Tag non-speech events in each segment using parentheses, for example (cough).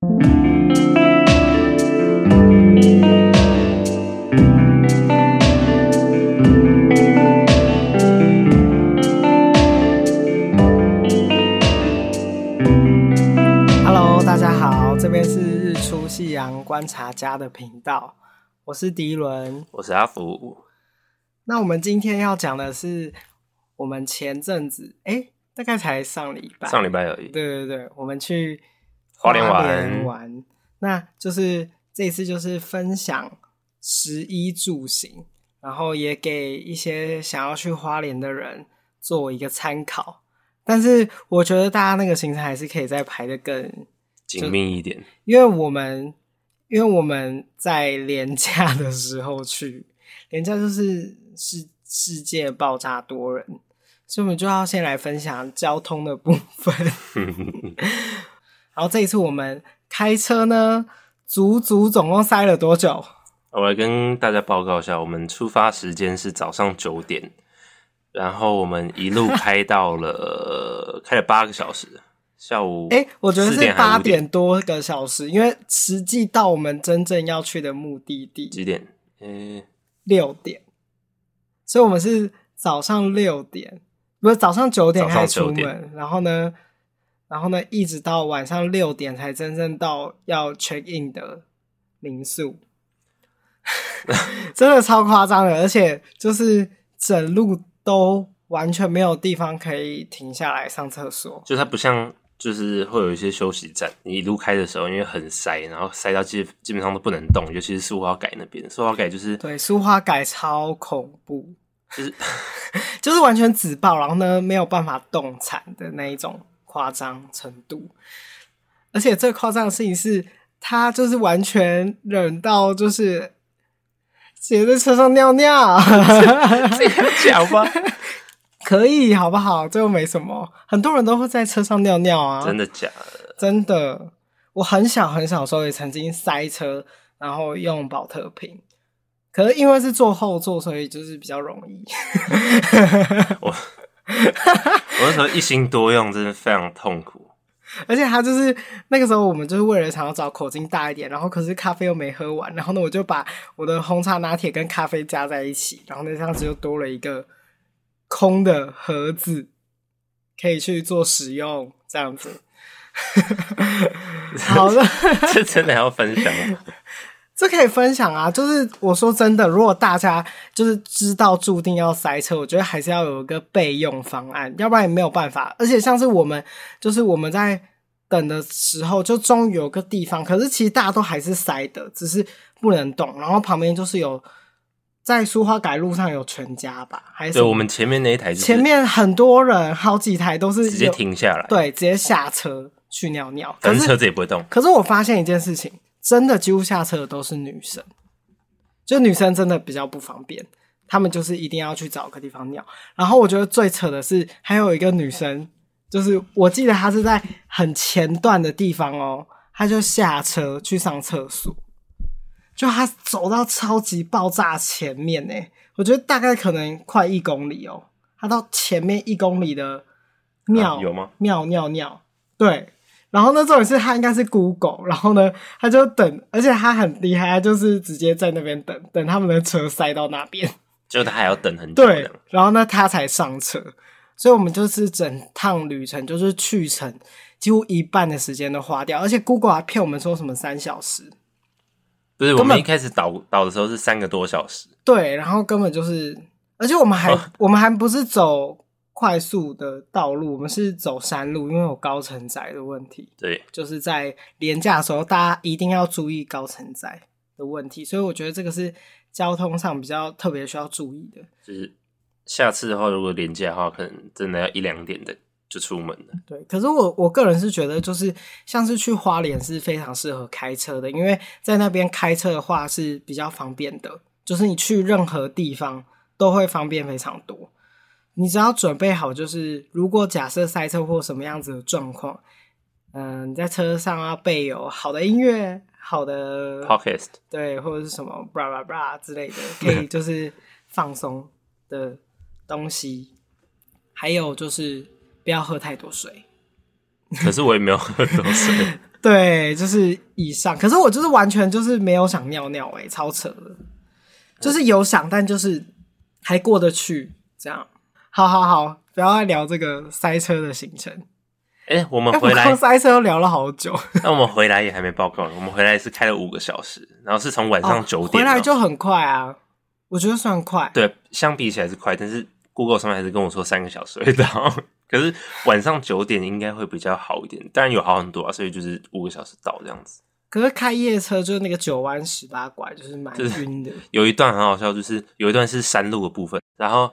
Hello，大家好，这边是日出夕阳观察家的频道，我是迪伦，我是阿福。那我们今天要讲的是，我们前阵子，哎、欸，大概才上礼拜，上礼拜而已。对对对，我们去花莲玩，玩，那就是这一次就是分享食衣住行，然后也给一些想要去花莲的人做一个参考。但是我觉得大家那个行程还是可以再排的更紧密一点，因为我们因为我们在廉价的时候去，廉价就是世世界爆炸多人，所以我们就要先来分享交通的部分。(laughs) 然后这一次我们开车呢，足足总共塞了多久？我来跟大家报告一下，我们出发时间是早上九点。然后我们一路开 (laughs) 到了，开了八个小时，下午哎，我觉得是八点多个小时，因为实际到我们真正要去的目的地几点？嗯，六点，所以我们是早上六点，不是早上九点开始出门，然后呢，然后呢，一直到晚上六点才真正到要 check in 的民宿，(laughs) 真的超夸张的，而且就是整路。都完全没有地方可以停下来上厕所，就它不像，就是会有一些休息站。你一路开的时候，因为很塞，然后塞到基基本上都不能动，尤其是苏花改那边，苏花改就是对苏花改超恐怖，就是就是完全纸爆，然后呢没有办法动产的那一种夸张程度。而且最夸张的事情是，他就是完全忍到就是。直接在车上尿尿，这样讲吧？(laughs) 可以，好不好？这又没什么，很多人都会在车上尿尿啊。真的假的？真的。我很小很小的时候也曾经塞车，然后用保特瓶，可是因为是坐后座，所以就是比较容易。(laughs) 我我那时候一心多用，真的非常痛苦。而且他就是那个时候，我们就是为了想要找口径大一点，然后可是咖啡又没喝完，然后呢，我就把我的红茶拿铁跟咖啡加在一起，然后那这样子就多了一个空的盒子，可以去做使用，这样子。(laughs) 好了，这真的要分享吗？这可以分享啊，就是我说真的，如果大家就是知道注定要塞车，我觉得还是要有一个备用方案，要不然也没有办法。而且像是我们，就是我们在等的时候，就终于有个地方，可是其实大家都还是塞的，只是不能动。然后旁边就是有在苏花改路上有全家吧，还是对我们前面那一台，前面很多人，好几台都是直接停下来，对，直接下车去尿尿，可是车子也不会动。可是我发现一件事情。真的几乎下车的都是女生，就女生真的比较不方便，她们就是一定要去找个地方尿。然后我觉得最扯的是，还有一个女生，就是我记得她是在很前段的地方哦，她就下车去上厕所，就她走到超级爆炸前面呢，我觉得大概可能快一公里哦，她到前面一公里的尿、啊、有吗？尿尿尿，对。然后呢，这种是他应该是 Google，然后呢，他就等，而且他很厉害，他就是直接在那边等，等他们的车塞到那边，就他还要等很久。对，然后呢，他才上车，所以我们就是整趟旅程就是去程几乎一半的时间都花掉，而且 Google 还骗我们说什么三小时，不是，我们一开始导导的时候是三个多小时，对，然后根本就是，而且我们还、哦、我们还不是走。快速的道路，我们是走山路，因为有高层载的问题。对，就是在廉价的时候，大家一定要注意高层载的问题。所以我觉得这个是交通上比较特别需要注意的。就是下次的话，如果廉价的话，可能真的要一两点的就出门了。对，可是我我个人是觉得，就是像是去花莲是非常适合开车的，因为在那边开车的话是比较方便的，就是你去任何地方都会方便非常多。你只要准备好，就是如果假设塞车或什么样子的状况，嗯、呃，你在车上要备有好的音乐、好的 podcast，对，或者是什么 blah blah blah 之类的，可以就是放松的东西。还有就是不要喝太多水。可是我也没有喝多水。(laughs) 对，就是以上。可是我就是完全就是没有想尿尿、欸，哎，超扯的。就是有想，但就是还过得去，这样。好好好，不要再聊这个塞车的行程。哎、欸，我们回来塞车聊了好久。(laughs) 那我们回来也还没报告，我们回来是开了五个小时，然后是从晚上九点、哦、回来就很快啊，我觉得算快。对，相比起来是快，但是 Google 上面还是跟我说三个小时会到。(laughs) 可是晚上九点应该会比较好一点，当然有好很多啊，所以就是五个小时到这样子。可是开夜车就是那个九弯十八拐，就是蛮晕的。有一段很好笑，就是有一段是山路的部分，然后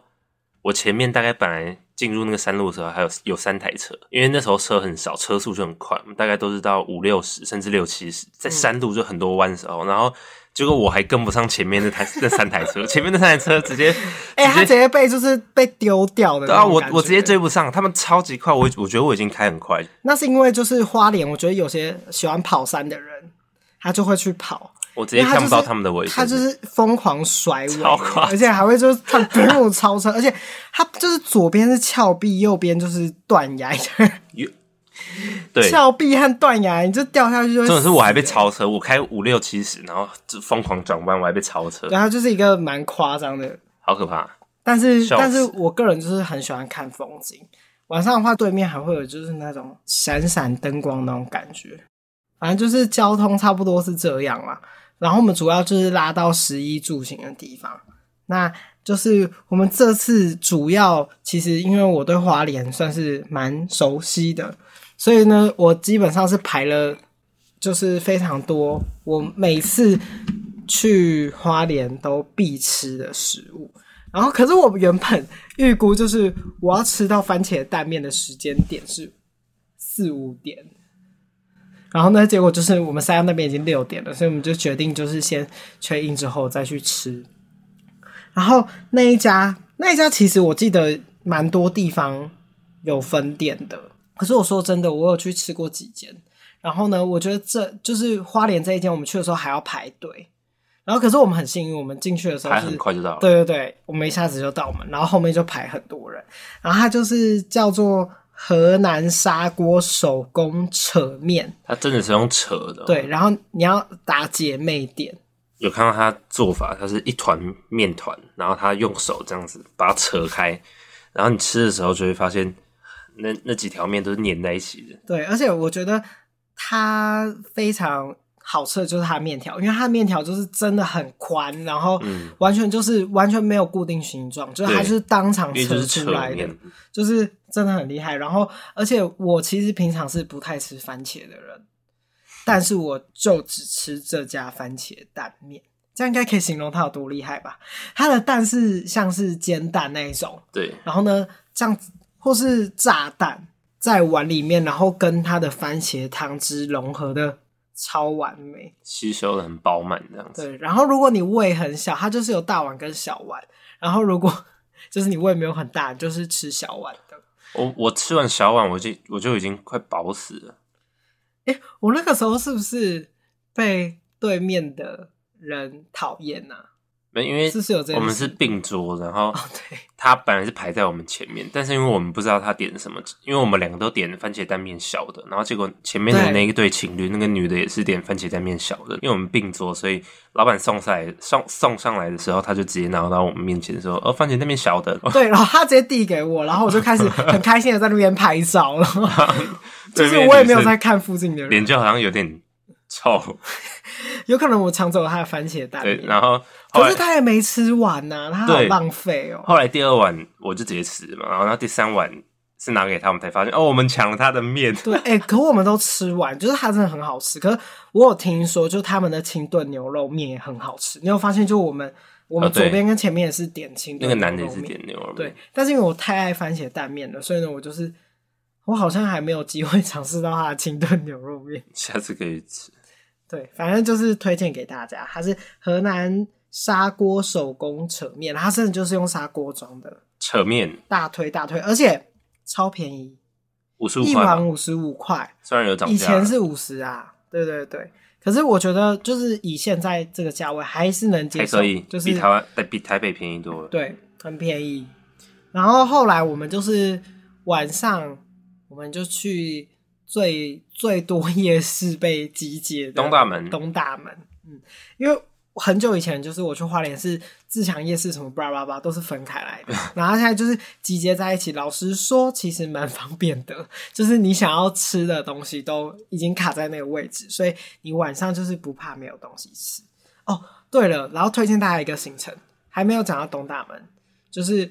我前面大概本来。进入那个山路的时候，还有有三台车，因为那时候车很少，车速就很快，大概都是到五六十，甚至六七十，在山路就很多弯的时候，然后结果我还跟不上前面那台那三台车，前面那三台车直接，(laughs) 哎、欸，他直接被就是被丢掉的，对啊，我我直接追不上，他们超级快，我我觉得我已经开很快，那是因为就是花莲，我觉得有些喜欢跑山的人，他就会去跑。我直接看不到他们的尾，他就是疯狂甩尾，而且还会就是他 (laughs) 不用超车，而且他就是左边是峭壁，右边就是断崖的。对，峭壁和断崖，你就掉下去就。真的是我还被超车，我开五六七十，然后就疯狂转弯，我还被超车。然后就是一个蛮夸张的，好可怕。但是，但是我个人就是很喜欢看风景。晚上的话，对面还会有就是那种闪闪灯光那种感觉。反正就是交通差不多是这样啦。然后我们主要就是拉到食衣住行的地方，那就是我们这次主要其实因为我对花莲算是蛮熟悉的，所以呢，我基本上是排了就是非常多我每次去花莲都必吃的食物。然后可是我原本预估就是我要吃到番茄蛋面的时间点是四五点。然后呢，结果就是我们塞到那边已经六点了，所以我们就决定就是先 check in 之后再去吃。然后那一家那一家其实我记得蛮多地方有分店的，可是我说真的，我有去吃过几间。然后呢，我觉得这就是花莲这一间，我们去的时候还要排队。然后可是我们很幸运，我们进去的时候是很快就到了。对对对，我们一下子就到门，然后后面就排很多人。然后它就是叫做。河南砂锅手工扯面，它真的是用扯的喔。对，然后你要打姐妹点，有看到它做法，它是一团面团，然后他用手这样子把它扯开，然后你吃的时候就会发现那那几条面都是粘在一起的。对，而且我觉得它非常。好吃的就是它面条，因为它的面条就是真的很宽，然后完全就是完全没有固定形状，嗯、就是它是当场扯出来的，就是真的很厉害。然后，而且我其实平常是不太吃番茄的人，但是我就只吃这家番茄蛋面，这样应该可以形容它有多厉害吧？它的蛋是像是煎蛋那一种，对，然后呢，这样子或是炸蛋在碗里面，然后跟它的番茄汤汁融合的。超完美，吸收的很饱满这样子。对，然后如果你胃很小，它就是有大碗跟小碗。然后如果 (laughs) 就是你胃没有很大，就是吃小碗的。我我吃完小碗，我就我就已经快饱死了。诶，我那个时候是不是被对面的人讨厌呢？因为我们是并桌，然后他本来是排在我们前面，但是因为我们不知道他点什么，因为我们两个都点番茄蛋面小的，然后结果前面的那一对情侣，那个女的也是点番茄蛋面小的，因为我们并桌，所以老板送上来送送上来的时候，他就直接拿到我们面前说：“哦，番茄蛋面小的。”对，然后他直接递给我，然后我就开始很开心的在那边拍照了，(laughs) 就是我也没有在看附近的人，脸就好像有点臭。有可能我抢走了他的番茄蛋，对，然后，后可是他也没吃完呐、啊，他好浪费哦、喔。后来第二碗我就直接吃嘛，然后他第三碗是拿给他们才发现哦，我们抢了他的面。对，哎、欸，可我们都吃完，就是它真的很好吃。可是我有听说，就他们的清炖牛肉面也很好吃。你有发现，就我们我们左边跟前面也是点清炖，那个男的也是点牛肉面。对，但是因为我太爱番茄蛋面了，所以呢，我就是我好像还没有机会 (laughs) 尝试到它的清炖牛肉面，下次可以吃。对，反正就是推荐给大家，它是河南砂锅手工扯面，它甚至就是用砂锅装的扯面，大推大推，而且超便宜，五十五块，一碗五十五块，虽然有涨价，以前是五十啊，对对对，可是我觉得就是以现在这个价位还是能接受，可以，就是比台湾比台北便宜多了，对，很便宜。然后后来我们就是晚上，我们就去最最多夜市被集结的东大门，东大门，嗯，因为很久以前就是我去花莲是自强夜市什么巴拉巴拉都是分开来的，(laughs) 然后现在就是集结在一起。老实说，其实蛮方便的，就是你想要吃的东西都已经卡在那个位置，所以你晚上就是不怕没有东西吃。哦，对了，然后推荐大家一个行程，还没有讲到东大门，就是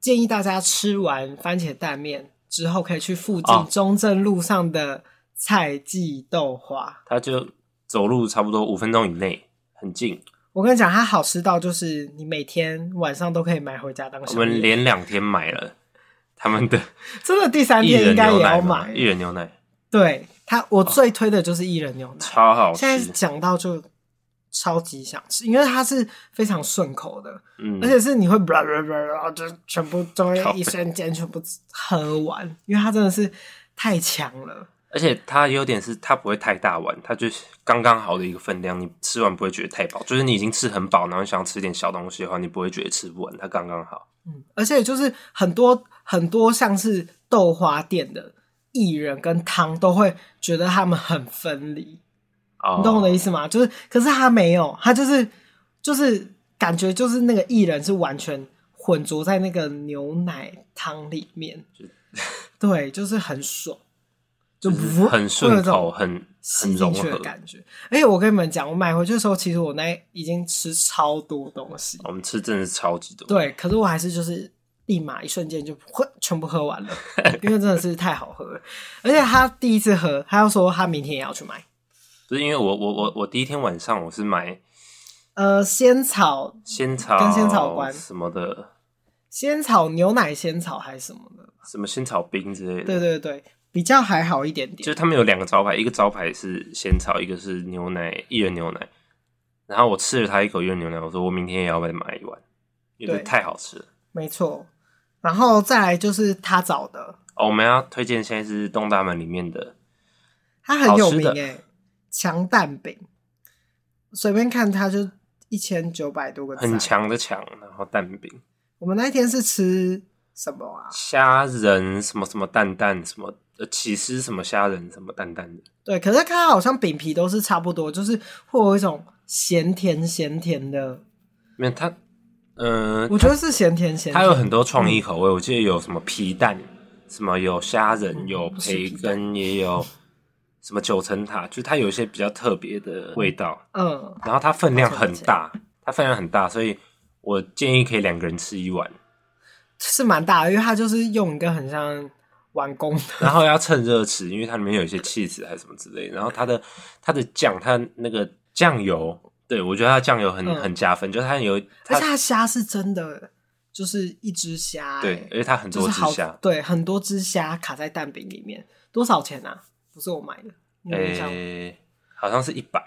建议大家吃完番茄蛋面。之后可以去附近中正路上的菜记豆花，它就走路差不多五分钟以内，很近。我跟你讲，它好吃到就是你每天晚上都可以买回家当。我们连两天买了 (laughs) 他们的，真的第三天应该也要买薏仁牛奶。对它，我最推的就是薏仁牛奶，超好吃。现在讲到就。超级想吃，因为它是非常顺口的，嗯，而且是你会叭叭叭，然后就全部都会一瞬间全部喝完，因为它真的是太强了。而且它优点是它不会太大碗，它就是刚刚好的一个分量，你吃完不会觉得太饱。就是你已经吃很饱，然后想吃点小东西的话，你不会觉得吃不完，它刚刚好。嗯，而且就是很多很多像是豆花店的薏仁跟汤都会觉得他们很分离。你懂我的意思吗？就是，可是他没有，他就是，就是感觉就是那个薏仁是完全混浊在那个牛奶汤里面，对，就是很爽，就不很顺口，很吸进去的感觉。而且我跟你们讲，我买回去的时候，其实我那已经吃超多东西，我们吃真的是超级多。对，可是我还是就是立马一瞬间就喝全部喝完了，因为真的是太好喝了。而且他第一次喝，他又说他明天也要去买。不是因为我我我我第一天晚上我是买，呃仙草仙草跟仙草关什么的，仙草牛奶仙草还是什么的，什么仙草冰之类的。对对对，比较还好一点点。就是他们有两个招牌，一个招牌是仙草，一个是牛奶薏仁牛奶。然后我吃了他一口薏仁牛奶，我说我明天也要再买一碗，因为太好吃了。没错，然后再来就是他找的哦，我们要推荐现在是东大门里面的，它很有名哎。强蛋饼，随便看它就一千九百多个字，很强的强，然后蛋饼。我们那一天是吃什么啊？虾仁什么什么蛋蛋什么呃起司什么虾仁什么蛋蛋的。对，可是它好像饼皮都是差不多，就是会有一种咸甜咸甜的。没有它，嗯、呃，我觉得是咸甜咸甜。它有很多创意口味，我记得有什么皮蛋，什么有虾仁，有培根，也有。什么九层塔，就是它有一些比较特别的味道，嗯，然后它分量很大，它分量很大，所以我建议可以两个人吃一碗，是蛮大的，因为它就是用一个很像碗公的，然后要趁热吃，因为它里面有一些气质还是什么之类的，然后它的它的酱，它那个酱油，对我觉得它酱油很、嗯、很加分，就是它有，而且它虾是真的，就是一只虾，对，而且它很多只虾，对，很多只虾卡在蛋饼里面，多少钱啊？不是我买的，诶、欸，好像是一百，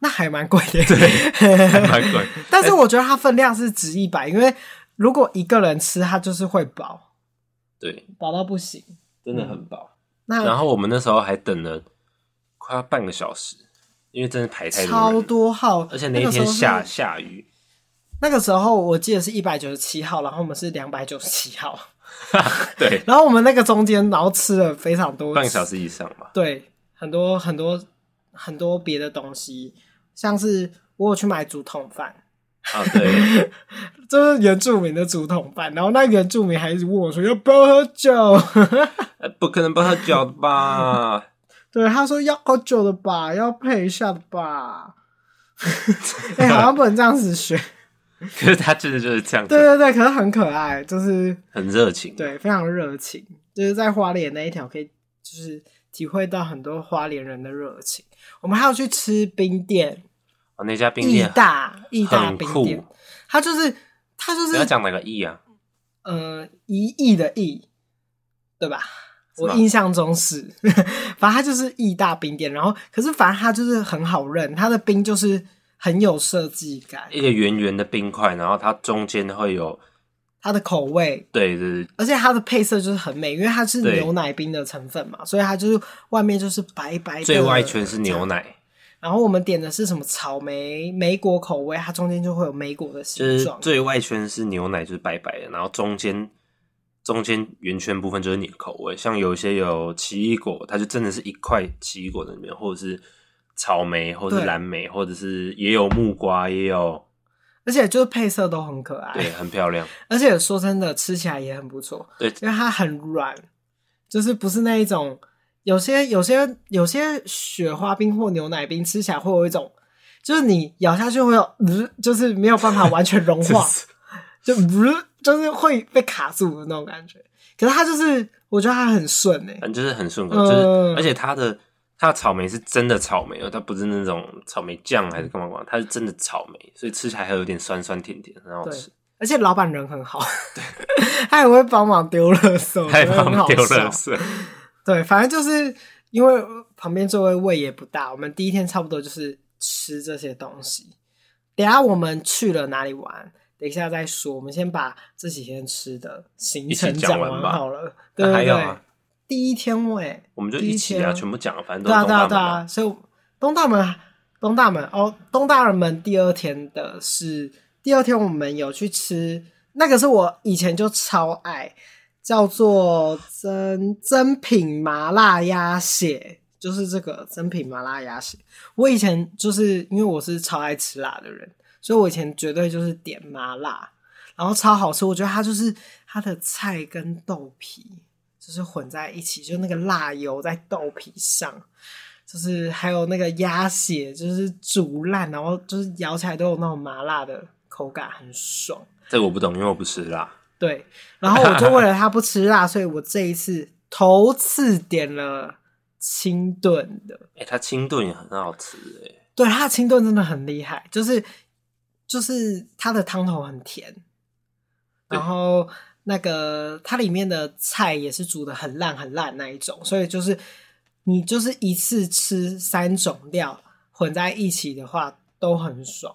那还蛮贵的，(laughs) 对，蛮贵。但是我觉得它分量是值一百，因为如果一个人吃，它就是会饱，对，饱到不行，真的很饱、嗯。那然后我们那时候还等了快要半个小时，因为真的排太多，超多号，而且那一天下下雨。那个时候我记得是一百九十七号，然后我们是两百九十七号。(laughs) 对，然后我们那个中间，然后吃了非常多，半个小时以上吧。对，很多很多很多别的东西，像是我有去买竹筒饭啊，对，(laughs) 就是原住民的竹筒饭。然后那原住民还一直问我说要不要喝酒，(laughs) 不可能不喝酒的吧？对，他说要喝酒的吧，要配一下的吧。哎、欸，好像不能这样子学。(laughs) 可是他真的就是这样，对对对，可是很可爱，就是很热情，对，非常热情，就是在花莲那一条可以，就是体会到很多花莲人的热情。我们还要去吃冰店，哦，那家冰店，义大义大冰店，他就是他就是你要讲哪个义啊？呃，一亿的亿，对吧？我印象中是，(laughs) 反正它就是义大冰店，然后可是反正它就是很好认，它的冰就是。很有设计感，一个圆圆的冰块，然后它中间会有它的口味，对对对，而且它的配色就是很美，因为它是牛奶冰的成分嘛，所以它就是外面就是白白的，最外圈是牛奶。然后我们点的是什么草莓莓果口味，它中间就会有莓果的形状，就是最外圈是牛奶，就是白白的，然后中间中间圆圈部分就是你的口味，像有一些有奇异果，它就真的是一块奇异果在里面，或者是草莓，或者是蓝莓，或者是也有木瓜，也有，而且就是配色都很可爱，对，很漂亮。而且说真的，吃起来也很不错，对，因为它很软，就是不是那一种，有些有些有些雪花冰或牛奶冰吃起来会有一种，就是你咬下去会有，呃，(laughs) 就是没有办法完全融化，(laughs) 就呃。就是会被卡住的那种感觉，可是它就是，我觉得它很顺诶、欸，嗯，就是很顺口，就是，而且它的它的草莓是真的草莓哦，它不是那种草莓酱还是干嘛干嘛，它是真的草莓，所以吃起来还有点酸酸甜甜，很好吃。而且老板人很好，对，(laughs) 他也会帮忙丢垃圾，还帮忙丢垃圾。对，反正就是因为旁边座位位也不大，我们第一天差不多就是吃这些东西。等下我们去了哪里玩？等一下再说，我们先把这几天吃的行程讲完好了。对对对，第一天喂，我们就一起啊，全部讲了，反正都对啊对啊对啊。所以东大门，东大门哦，东大门第二天的是第二天，我们有去吃那个是我以前就超爱，叫做真真品麻辣鸭血，就是这个真品麻辣鸭血。我以前就是因为我是超爱吃辣的人。所以，我以前绝对就是点麻辣，然后超好吃。我觉得它就是它的菜跟豆皮就是混在一起，就那个辣油在豆皮上，就是还有那个鸭血，就是煮烂，然后就是咬起来都有那种麻辣的口感，很爽。这个我不懂，因为我不吃辣。对，然后我就为了他不吃辣，(laughs) 所以我这一次头次点了清炖的。哎、欸，它清炖也很好吃哎、欸。对，它的清炖真的很厉害，就是。就是它的汤头很甜，然后那个它里面的菜也是煮的很烂很烂那一种，所以就是你就是一次吃三种料混在一起的话都很爽。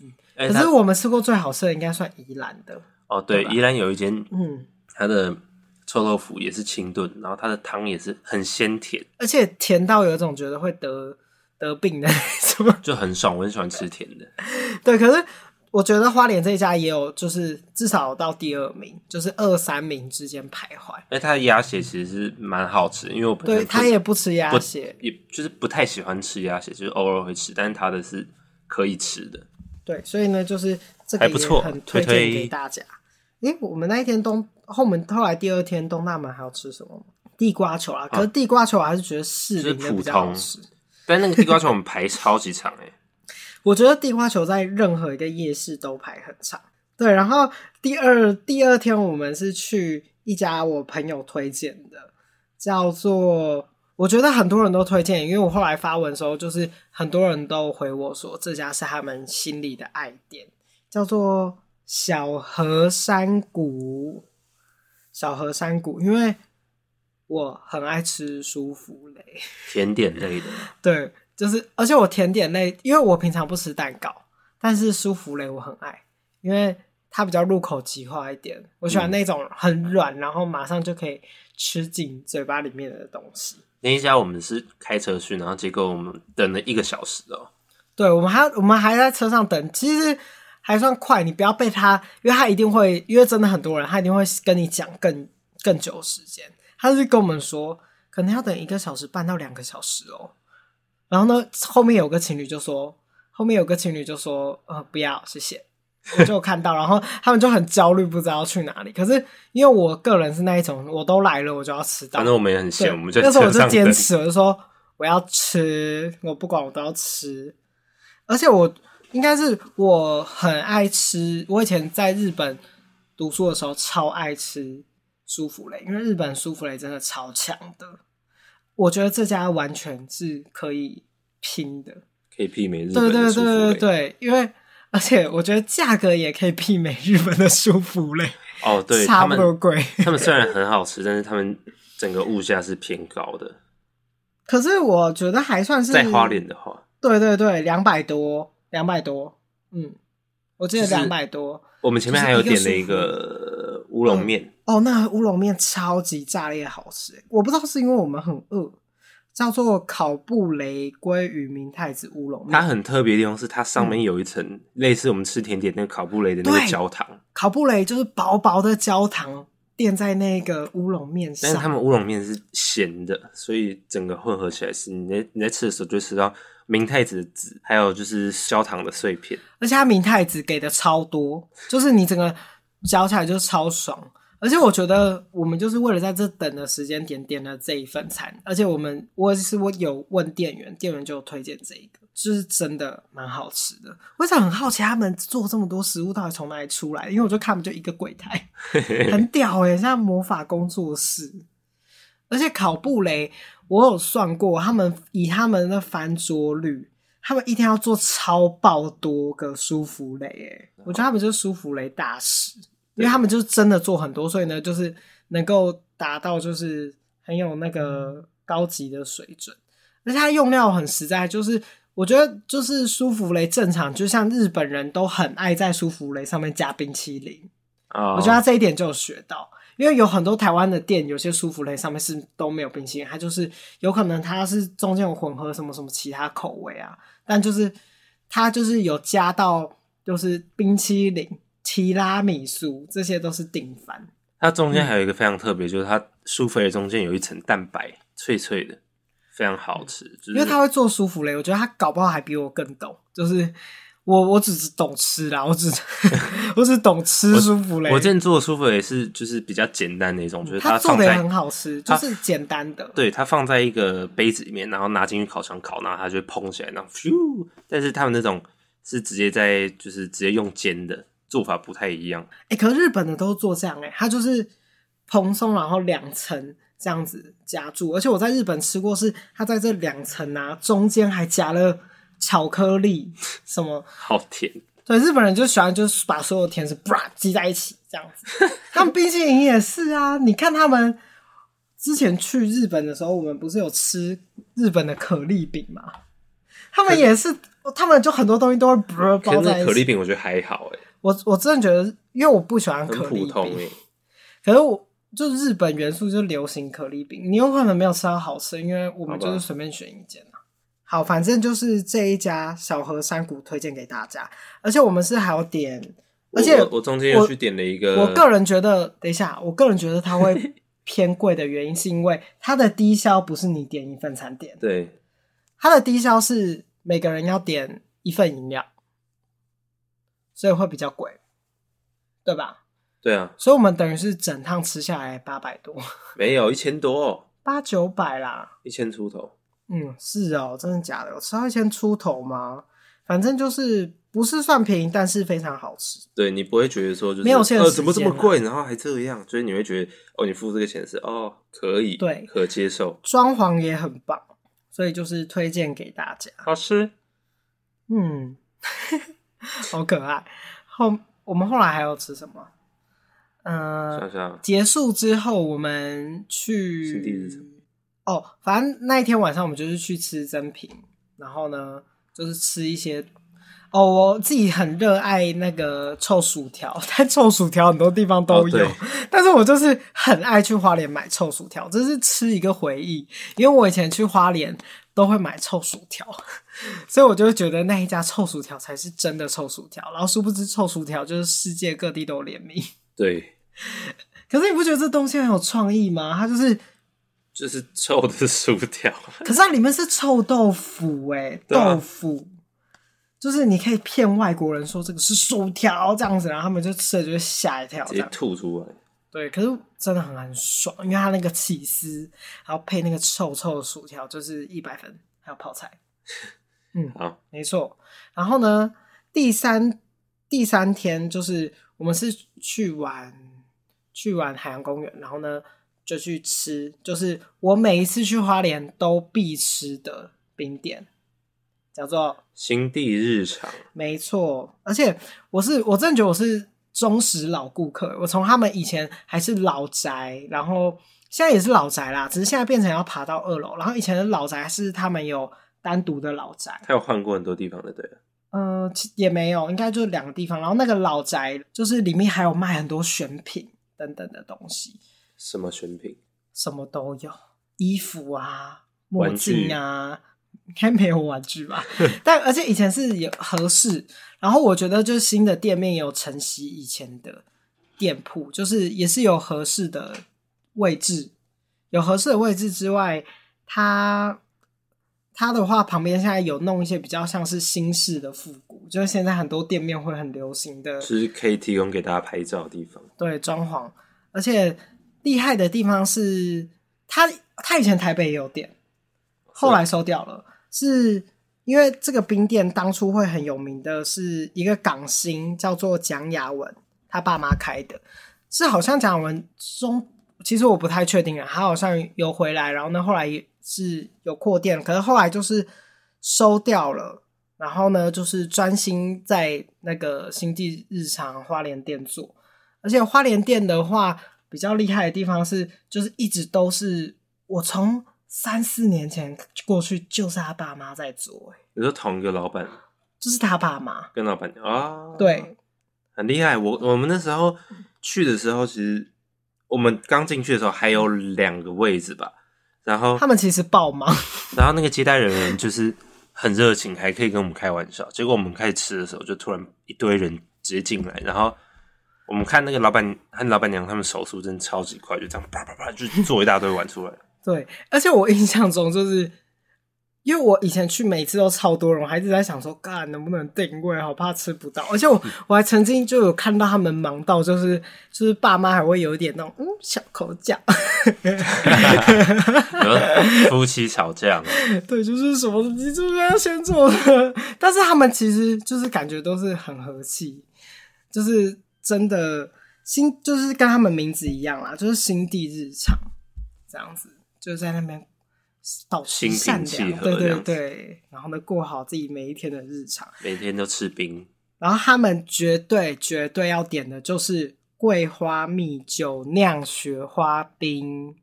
嗯，欸、可是我们吃过最好吃的应该算宜兰的哦，对，对宜兰有一间，嗯，它的臭豆腐也是清炖，然后它的汤也是很鲜甜，而且甜到有一种觉得会得。得病的什么就很爽，我很喜欢吃甜的。(laughs) 对，可是我觉得花莲这一家也有，就是至少到第二名，就是二三名之间徘徊。哎，他的鸭血其实是蛮好吃，因为我本对他也不吃鸭血，也就是不太喜欢吃鸭血，就是偶尔会吃，但是他的是可以吃的。对，所以呢，就是这个也很推荐给大家。哎，我们那一天东后门后来第二天东大门还要吃什么？地瓜球啊！可是地瓜球我还是觉得士林的比较好吃。但那个地瓜球我们排超级长哎、欸、我觉得地瓜球在任何一个夜市都排很长。对，然后第二第二天我们是去一家我朋友推荐的，叫做我觉得很多人都推荐，因为我后来发文的时候，就是很多人都回我说这家是他们心里的爱店，叫做小河山谷。小河山谷，因为。我很爱吃舒芙蕾，(laughs) 甜点类的。对，就是，而且我甜点类，因为我平常不吃蛋糕，但是舒芙蕾我很爱，因为它比较入口即化一点。我喜欢那种很软，然后马上就可以吃进嘴巴里面的东西。那一家我们是开车去，然后结果我们等了一个小时哦。对，我们还我们还在车上等，其实还算快。你不要被他，因为他一定会，因为真的很多人，他一定会跟你讲更更久时间。他是跟我们说，可能要等一个小时半到两个小时哦。然后呢，后面有个情侣就说，后面有个情侣就说，呃，不要，谢谢。我就看到，然后他们就很焦虑，不知道要去哪里。可是因为我个人是那一种，我都来了，我就要吃到。反正我们也很闲，我们就那时候我就坚持，我就说我要吃，我不管我都要吃。而且我应该是我很爱吃，我以前在日本读书的时候超爱吃。舒芙蕾，因为日本舒芙蕾真的超强的，我觉得这家完全是可以拼的，可以媲美日本的对对对对，因为而且我觉得价格也可以媲美日本的舒芙蕾。哦，对，差不多贵。他们虽然很好吃，但是他们整个物价是偏高的。可是我觉得还算是在花莲的话，对对对，两百多，两百多，嗯，我记得两百多。我们前面还有点了一个乌龙面。哦，那乌龙面超级炸裂好吃！我不知道是因为我们很饿，叫做烤布雷鲑鱼明太子乌龙面。它很特别的地方是，它上面有一层、嗯、类似我们吃甜点那个烤布雷的那个焦糖。烤布雷就是薄薄的焦糖垫在那个乌龙面上。但是他们乌龙面是咸的，所以整个混合起来是，你在你在吃的时候就吃到明太子的籽，还有就是焦糖的碎片。而且它明太子给的超多，就是你整个嚼起来就超爽。而且我觉得我们就是为了在这等的时间点点了这一份餐，而且我们我是我有问店员，店员就有推荐这一个，就是真的蛮好吃的。我一直很好奇他们做这么多食物到底从哪里出来，因为我就看他们就一个柜台，(laughs) 很屌诶，像魔法工作室。而且烤布雷，我有算过，他们以他们的翻桌率，他们一天要做超爆多个舒芙蕾，诶，我觉得他们就是舒芙蕾大师。因为他们就是真的做很多，所以呢，就是能够达到就是很有那个高级的水准，而且它用料很实在。就是我觉得就是舒芙蕾正常，就像日本人都很爱在舒芙蕾上面加冰淇淋。Oh. 我觉得他这一点就有学到，因为有很多台湾的店，有些舒芙蕾上面是都没有冰淇淋，它就是有可能它是中间有混合什么什么其他口味啊，但就是它就是有加到就是冰淇淋。提拉米苏这些都是顶番，它中间还有一个非常特别，嗯、就是它舒芙蕾中间有一层蛋白，脆脆的，非常好吃。就是、因为他会做舒芙蕾，我觉得他搞不好还比我更懂。就是我我只是懂吃啦，我只我只懂吃舒芙蕾。我之前做的舒芙蕾是就是比较简单的一种，就是它做的也很好吃，就是简单的。对，它放在一个杯子里面，然后拿进去烤箱烤，然后它就会蓬起来，然后咻。但是他们那种是直接在就是直接用煎的。做法不太一样，哎、欸，可是日本的都做这样、欸，哎，它就是蓬松，然后两层这样子夹住，而且我在日本吃过，是它在这两层啊中间还夹了巧克力，什么。好甜，对，日本人就喜欢就是把所有甜食啪挤在一起这样子，(laughs) 他们冰淇淋也是啊，你看他们之前去日本的时候，我们不是有吃日本的可丽饼吗？他们也是，他们就很多东西都会包在一起，可丽饼我觉得还好、欸，哎。我我真的觉得，因为我不喜欢可丽饼，可是我就日本元素就流行可丽饼，你有可能没有吃到好吃，因为我们就是随便选一间啊。好，反正就是这一家小河山谷推荐给大家，而且我们是还有点，而且我中间又去点了一个，我个人觉得，等一下，我个人觉得它会偏贵的原因是因为它的低消不是你点一份餐点，对，它的低消是每个人要点一份饮料。所以会比较贵，对吧？对啊，所以我们等于是整趟吃下来八百多，没有一千多，八九百啦，一千出头。嗯，是哦，真的假的？有吃到一千出头吗？反正就是不是算便宜，但是非常好吃。对，你不会觉得说就是没有现、啊、呃怎么这么贵，然后还这样，所以你会觉得哦，你付这个钱是哦可以，对，可接受，装潢也很棒，所以就是推荐给大家。好吃，嗯。(laughs) 好可爱。后我们后来还要吃什么？嗯、呃，想想结束之后我们去哦，反正那一天晚上我们就是去吃珍品，然后呢，就是吃一些哦，我自己很热爱那个臭薯条，(laughs) 但臭薯条很多地方都有，哦、但是我就是很爱去花莲买臭薯条，这是吃一个回忆，因为我以前去花莲。都会买臭薯条，(laughs) 所以我就觉得那一家臭薯条才是真的臭薯条。然后殊不知臭薯条就是世界各地都有联名。对，可是你不觉得这东西很有创意吗？它就是就是臭的薯条，(laughs) 可是它里面是臭豆腐哎、欸，啊、豆腐就是你可以骗外国人说这个是薯条这样子，然后他们就吃了就会吓一跳，直接吐出来。对，可是真的很很爽，因为它那个起司，然后配那个臭臭的薯条，就是一百分。还有泡菜，嗯，(laughs) 好，没错。然后呢，第三第三天就是我们是去玩去玩海洋公园，然后呢就去吃，就是我每一次去花莲都必吃的冰店，叫做新地日常。没错，而且我是我真的觉得我是。忠实老顾客，我从他们以前还是老宅，然后现在也是老宅啦，只是现在变成要爬到二楼。然后以前的老宅是他们有单独的老宅，他有换过很多地方的，对。嗯、呃，也没有，应该就两个地方。然后那个老宅就是里面还有卖很多选品等等的东西。什么选品？什么都有，衣服啊，墨镜啊。应该没有玩具吧？(laughs) 但而且以前是有合适，然后我觉得就是新的店面也有承袭以前的，店铺，就是也是有合适的位置，有合适的位置之外，它它的话旁边现在有弄一些比较像是新式的复古，就是现在很多店面会很流行的，就是可以提供给大家拍照的地方。对，装潢，而且厉害的地方是，他他以前台北也有店，后来收掉了，是。因为这个冰店当初会很有名的是一个港星，叫做蒋雅文，他爸妈开的，是好像蒋雅文中，其实我不太确定啊，他好像有回来，然后呢，后来也是有扩店，可是后来就是收掉了，然后呢，就是专心在那个星际日常花莲店做，而且花莲店的话比较厉害的地方是，就是一直都是我从。三四年前过去，就是他爸妈在做。哎，你说同一个老板，就是他爸妈跟老板啊，对，很厉害。我我们那时候去的时候，其实我们刚进去的时候还有两个位置吧。然后他们其实爆忙，然后那个接待人员就是很热情，还可以跟我们开玩笑。结果我们开始吃的时候，就突然一堆人直接进来，然后我们看那个老板和老板娘，他们手速真的超级快，就这样啪啪啪就做一大堆碗出来。(laughs) 对，而且我印象中就是，因为我以前去每次都超多人，我还一直在想说，干能不能定位，好怕吃不到。而且我我还曾经就有看到他们忙到，就是就是爸妈还会有一点那种嗯小口角，(laughs) (laughs) 夫妻吵架。对，就是什么你是不是要先做的？但是他们其实就是感觉都是很和气，就是真的心就是跟他们名字一样啦，就是心地日常这样子。就在那边保持善良，对对对，然后呢，过好自己每一天的日常，每天都吃冰。然后他们绝对绝对要点的就是桂花蜜酒酿雪花冰，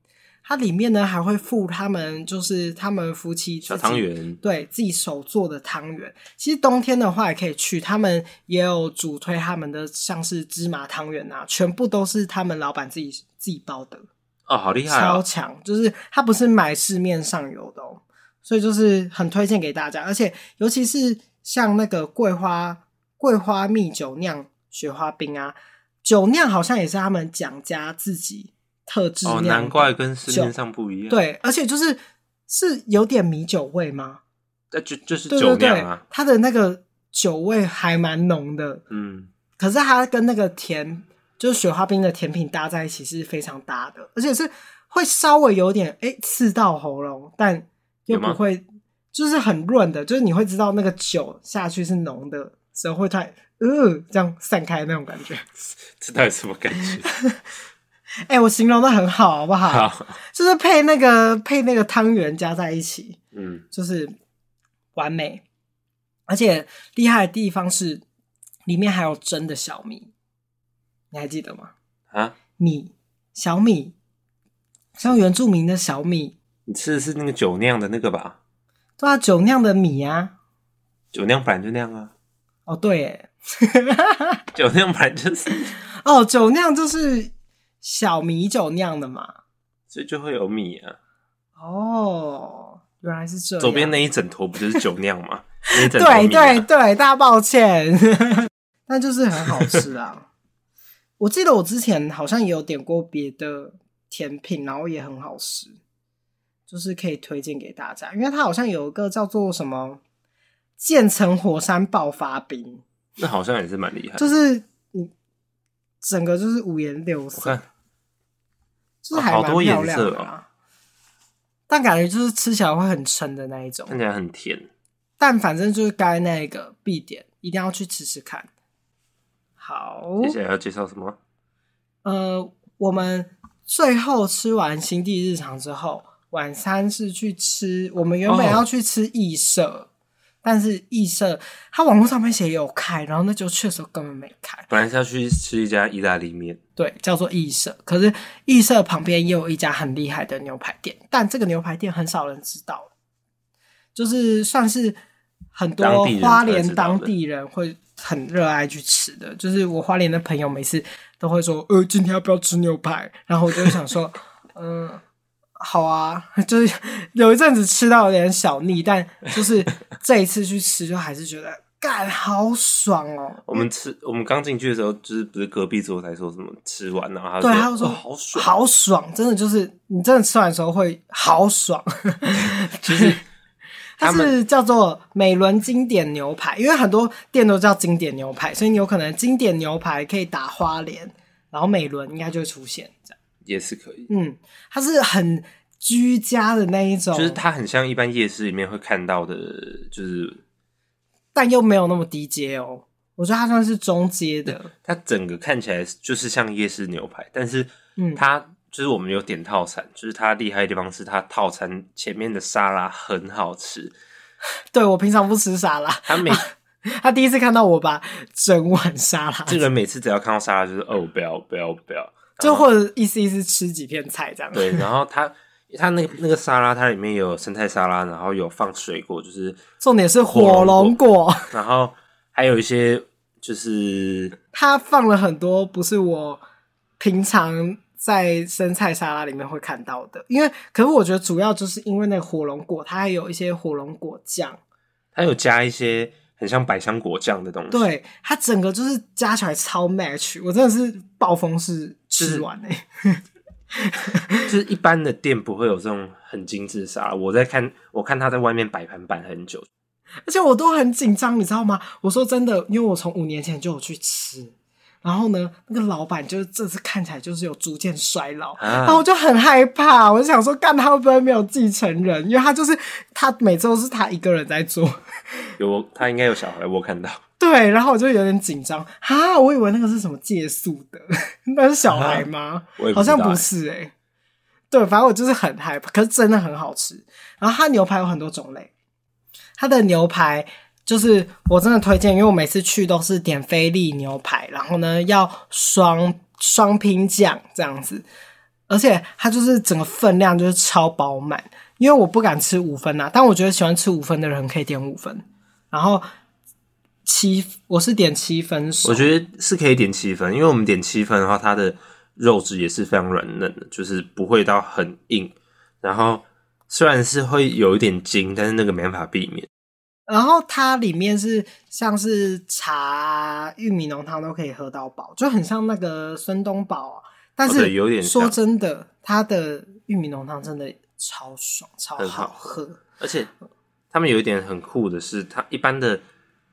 它里面呢还会附他们就是他们夫妻小汤圆，对自己手做的汤圆。其实冬天的话也可以去，他们也有主推他们的像是芝麻汤圆啊，全部都是他们老板自己自己包的。哦，好厉害、哦！超强，就是它不是买市面上有的哦，所以就是很推荐给大家。而且尤其是像那个桂花桂花蜜酒酿雪花冰啊，酒酿好像也是他们蒋家自己特制酿。哦，难怪跟市面上不一样。对，而且就是是有点米酒味吗？那就就是酒酿啊，它的那个酒味还蛮浓的。嗯，可是它跟那个甜。就是雪花冰的甜品搭在一起是非常搭的，而且是会稍微有点哎、欸、刺到喉咙，但又不会，就是很润的，就是你会知道那个酒下去是浓的时候会太呃这样散开那种感觉。(laughs) 这到底什么感觉？(laughs) 哎、欸，我形容的很好，好不好？好，就是配那个配那个汤圆加在一起，嗯，就是完美。而且厉害的地方是里面还有真的小米。你还记得吗？啊，米小米，像原住民的小米。你吃的是那个酒酿的那个吧？对啊，酒酿的米啊。酒酿本来就酿啊。哦，对耶，(laughs) 酒酿本来就是。哦，酒酿就是小米酒酿的嘛，所以就会有米啊。哦，原来是这样。左边那一整坨不就是酒酿吗？(laughs) 啊、对对对，大抱歉，但就是很好吃啊。我记得我之前好像也有点过别的甜品，然后也很好吃，就是可以推荐给大家，因为它好像有一个叫做什么渐层火山爆发冰，那好像也是蛮厉害，就是你整个就是五颜六色，就是还蛮漂亮的，哦，但感觉就是吃起来会很撑的那一种，看起来很甜，但反正就是该那个必点，一定要去吃吃看。好，接下来要介绍什么？呃，我们最后吃完新地日常之后，晚餐是去吃。我们原本要去吃义社，哦、但是义社它网络上面写有开，然后那就确实根本没开。本来是要去吃一家意大利面，对，叫做义社。可是义社旁边也有一家很厉害的牛排店，但这个牛排店很少人知道，就是算是很多花莲当地人会。很热爱去吃的，就是我花莲的朋友每次都会说：“呃，今天要不要吃牛排？”然后我就想说：“ (laughs) 嗯，好啊。(laughs) ”就是有一阵子吃到有点小腻，但就是这一次去吃，就还是觉得干好爽哦！我们吃，我们刚进去的时候，就是不是隔壁桌才说什么吃完然后他对，他就说、哦好爽，好爽，真的就是你真的吃完的时候会好爽。其 (laughs) 实 (laughs) 它是叫做美伦经典牛排，因为很多店都叫经典牛排，所以你有可能经典牛排可以打花莲，然后美伦应该就会出现也是可以。嗯，它是很居家的那一种，就是它很像一般夜市里面会看到的，就是。但又没有那么低阶哦，我觉得它算是中阶的。它整个看起来就是像夜市牛排，但是它就是我们有点套餐，嗯、就是它厉害的地方是它套餐前面的沙拉很好吃。对，我平常不吃沙拉，他每 (laughs) 他第一次看到我把整碗沙拉，这个人每次只要看到沙拉就是哦不要不要不要，就或者意思意思吃几片菜这样。对，然后它。(laughs) 它那个那个沙拉，它里面有生菜沙拉，然后有放水果，就是重点是火龙果，(laughs) 然后还有一些就是 (laughs) 它放了很多不是我平常在生菜沙拉里面会看到的，因为可是我觉得主要就是因为那个火龙果，它还有一些火龙果酱，它有加一些很像百香果酱的东西，对，它整个就是加起来超 match，我真的是暴风式吃完哎、欸。(laughs) 就是一般的店不会有这种很精致沙拉，我在看，我看他在外面摆盘摆很久，而且我都很紧张，你知道吗？我说真的，因为我从五年前就有去吃，然后呢，那个老板就是这次看起来就是有逐渐衰老，啊、然后我就很害怕，我就想说，干他会不会没有继承人？因为他就是他每次都是他一个人在做，(laughs) 有他应该有小孩，我看到。对，然后我就有点紧张哈，我以为那个是什么借宿的，(laughs) 那是小孩吗？啊、好像不是诶、欸、对，反正我就是很害怕，可是真的很好吃。然后它牛排有很多种类，它的牛排就是我真的推荐，因为我每次去都是点菲力牛排，然后呢要双双拼酱这样子，而且它就是整个分量就是超饱满，因为我不敢吃五分呐、啊，但我觉得喜欢吃五分的人可以点五分，然后。七，我是点七分。我觉得是可以点七分，因为我们点七分的话，它的肉质也是非常软嫩的，就是不会到很硬。然后虽然是会有一点筋，但是那个没办法避免。然后它里面是像是茶、玉米浓汤都可以喝到饱，就很像那个孙东宝啊。但是有点说真的，它的玉米浓汤真的超爽，超好喝。而且他们有一点很酷的是，它一般的。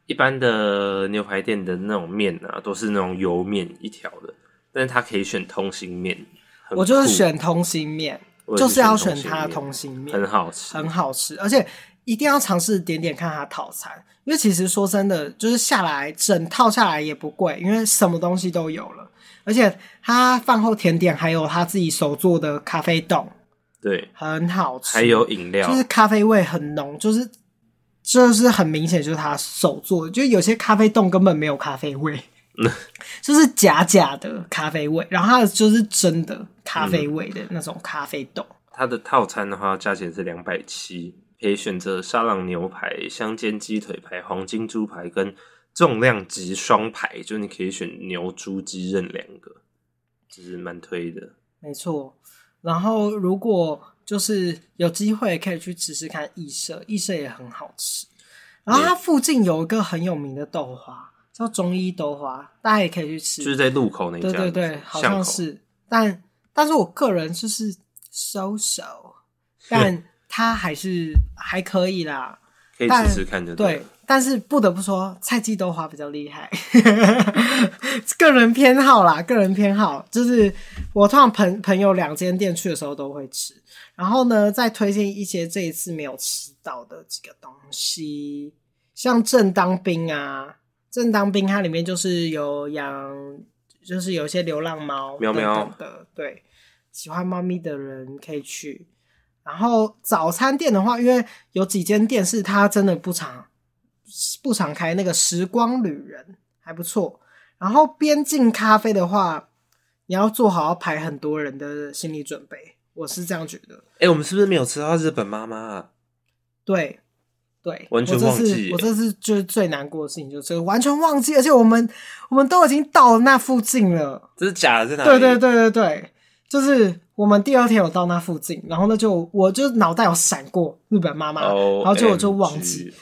一般的牛排店的那种面啊，都是那种油面一条的，但是它可以选通心面。我就是选通心面，就是要选它的通心面，很好吃，很好吃，而且一定要尝试点点看它套餐，因为其实说真的，就是下来整套下来也不贵，因为什么东西都有了，而且它饭后甜点还有他自己手做的咖啡冻，对，很好吃，还有饮料，就是咖啡味很浓，就是。就是很明显，就是他手做的，就有些咖啡冻根本没有咖啡味，就是假假的咖啡味，然后它的就是真的咖啡味的那种咖啡冻。它的套餐的话，价钱是两百七，可以选择沙朗牛排、香煎鸡腿排、黄金猪排跟重量级双排，就你可以选牛、猪、鸡任两个，就是蛮推的。没错，然后如果。就是有机会可以去吃吃看义社，义社也很好吃。然后它附近有一个很有名的豆花，叫中医豆花，大家也可以去吃。就是在路口那家，对对对，好像是。但但是我个人就是 so so，但它还是还可以啦，可以试试看就对。但是不得不说，菜记豆花比较厉害。(laughs) 个人偏好啦，个人偏好就是我通常朋朋友两间店去的时候都会吃。然后呢，再推荐一些这一次没有吃到的几个东西，像正当兵啊，正当兵它里面就是有养，就是有一些流浪猫喵喵的，对，喜欢猫咪的人可以去。然后早餐店的话，因为有几间店是它真的不常不常开，那个时光旅人还不错。然后边境咖啡的话，你要做好要排很多人的心理准备。我是这样觉得。哎、欸，我们是不是没有吃到日本妈妈啊？对，对，完全忘记。我这次就是最难过的事情，就是完全忘记，而且我们我们都已经到了那附近了。这是假的，在哪里？对对对对对，就是我们第二天有到那附近，然后呢就我就脑袋有闪过日本妈妈然后就我就忘记